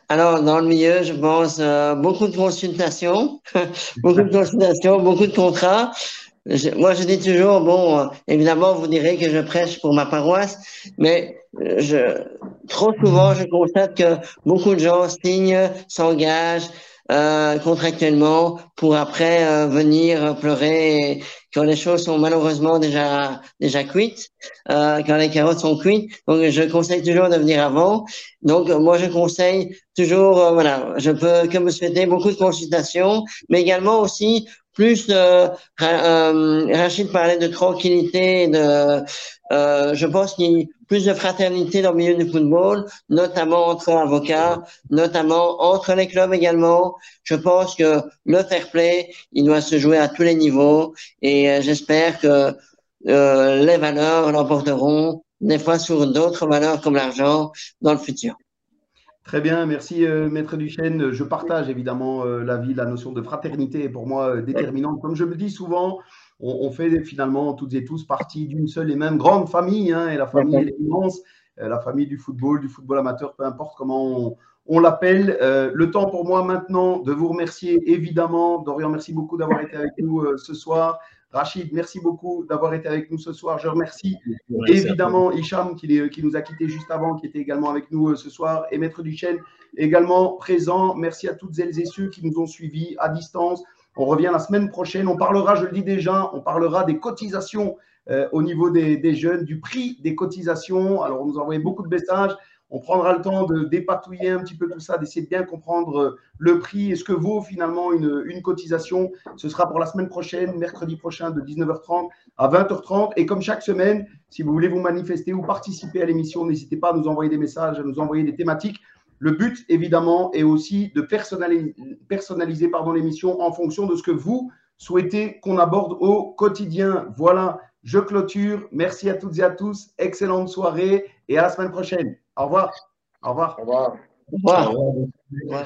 Alors, dans le milieu, je pense euh, beaucoup de consultations, beaucoup de consultations, beaucoup de contrats. moi, je dis toujours, bon, euh, évidemment, vous direz que je prêche pour ma paroisse, mais euh, je, trop souvent, je constate que beaucoup de gens signent, s'engagent, contractuellement pour après venir pleurer quand les choses sont malheureusement déjà déjà cuites, euh, quand les carottes sont cuites. Donc je conseille toujours de venir avant. Donc moi je conseille toujours euh, voilà, je peux que me souhaiter beaucoup de consultations, mais également aussi plus euh, Rachid parlait de tranquillité, de euh, je pense qu'il plus de fraternité dans le milieu du football, notamment entre avocats, notamment entre les clubs également. Je pense que le fair play, il doit se jouer à tous les niveaux et euh, j'espère que euh, les valeurs l'emporteront des fois sur d'autres valeurs comme l'argent dans le futur. Très bien, merci euh, Maître Duchesne. Je partage évidemment la vie, la notion de fraternité est pour moi déterminante. Comme je le dis souvent, on, fait finalement toutes et tous partie d'une seule et même grande famille, hein, et la famille est immense, euh, la famille du football, du football amateur, peu importe comment on, l'appelle. Euh, le temps pour moi maintenant de vous remercier évidemment. Dorian, merci beaucoup d'avoir été avec nous euh, ce soir. Rachid, merci beaucoup d'avoir été avec nous ce soir. Je remercie évidemment Hicham qui, qui, nous a quittés juste avant, qui était également avec nous ce soir, et Maître Duchesne également présent. Merci à toutes elles et ceux qui nous ont suivis à distance On revient la semaine prochaine. On parlera, je le dis déjà, on parlera des cotisations euh, au niveau des, jeunes, du prix des cotisations. Alors, on nous a beaucoup de messages. On prendra le temps de dépatouiller un petit peu tout ça, d'essayer de bien comprendre euh, le prix et ce que vaut finalement une, une, cotisation? Ce sera pour la semaine prochaine, mercredi prochain de 19h30 à 20h30. Et comme chaque semaine, si vous voulez vous manifester ou participer à l'émission, n'hésitez pas à nous envoyer des messages, à nous envoyer des thématiques. Le but, évidemment, est aussi de personnaliser, personnaliser l'émission en fonction de ce que vous souhaitez qu'on aborde au quotidien. Voilà, je clôture. Merci à toutes et à tous. Excellente soirée et à la semaine prochaine. Au revoir. Au revoir. Au revoir. Au revoir.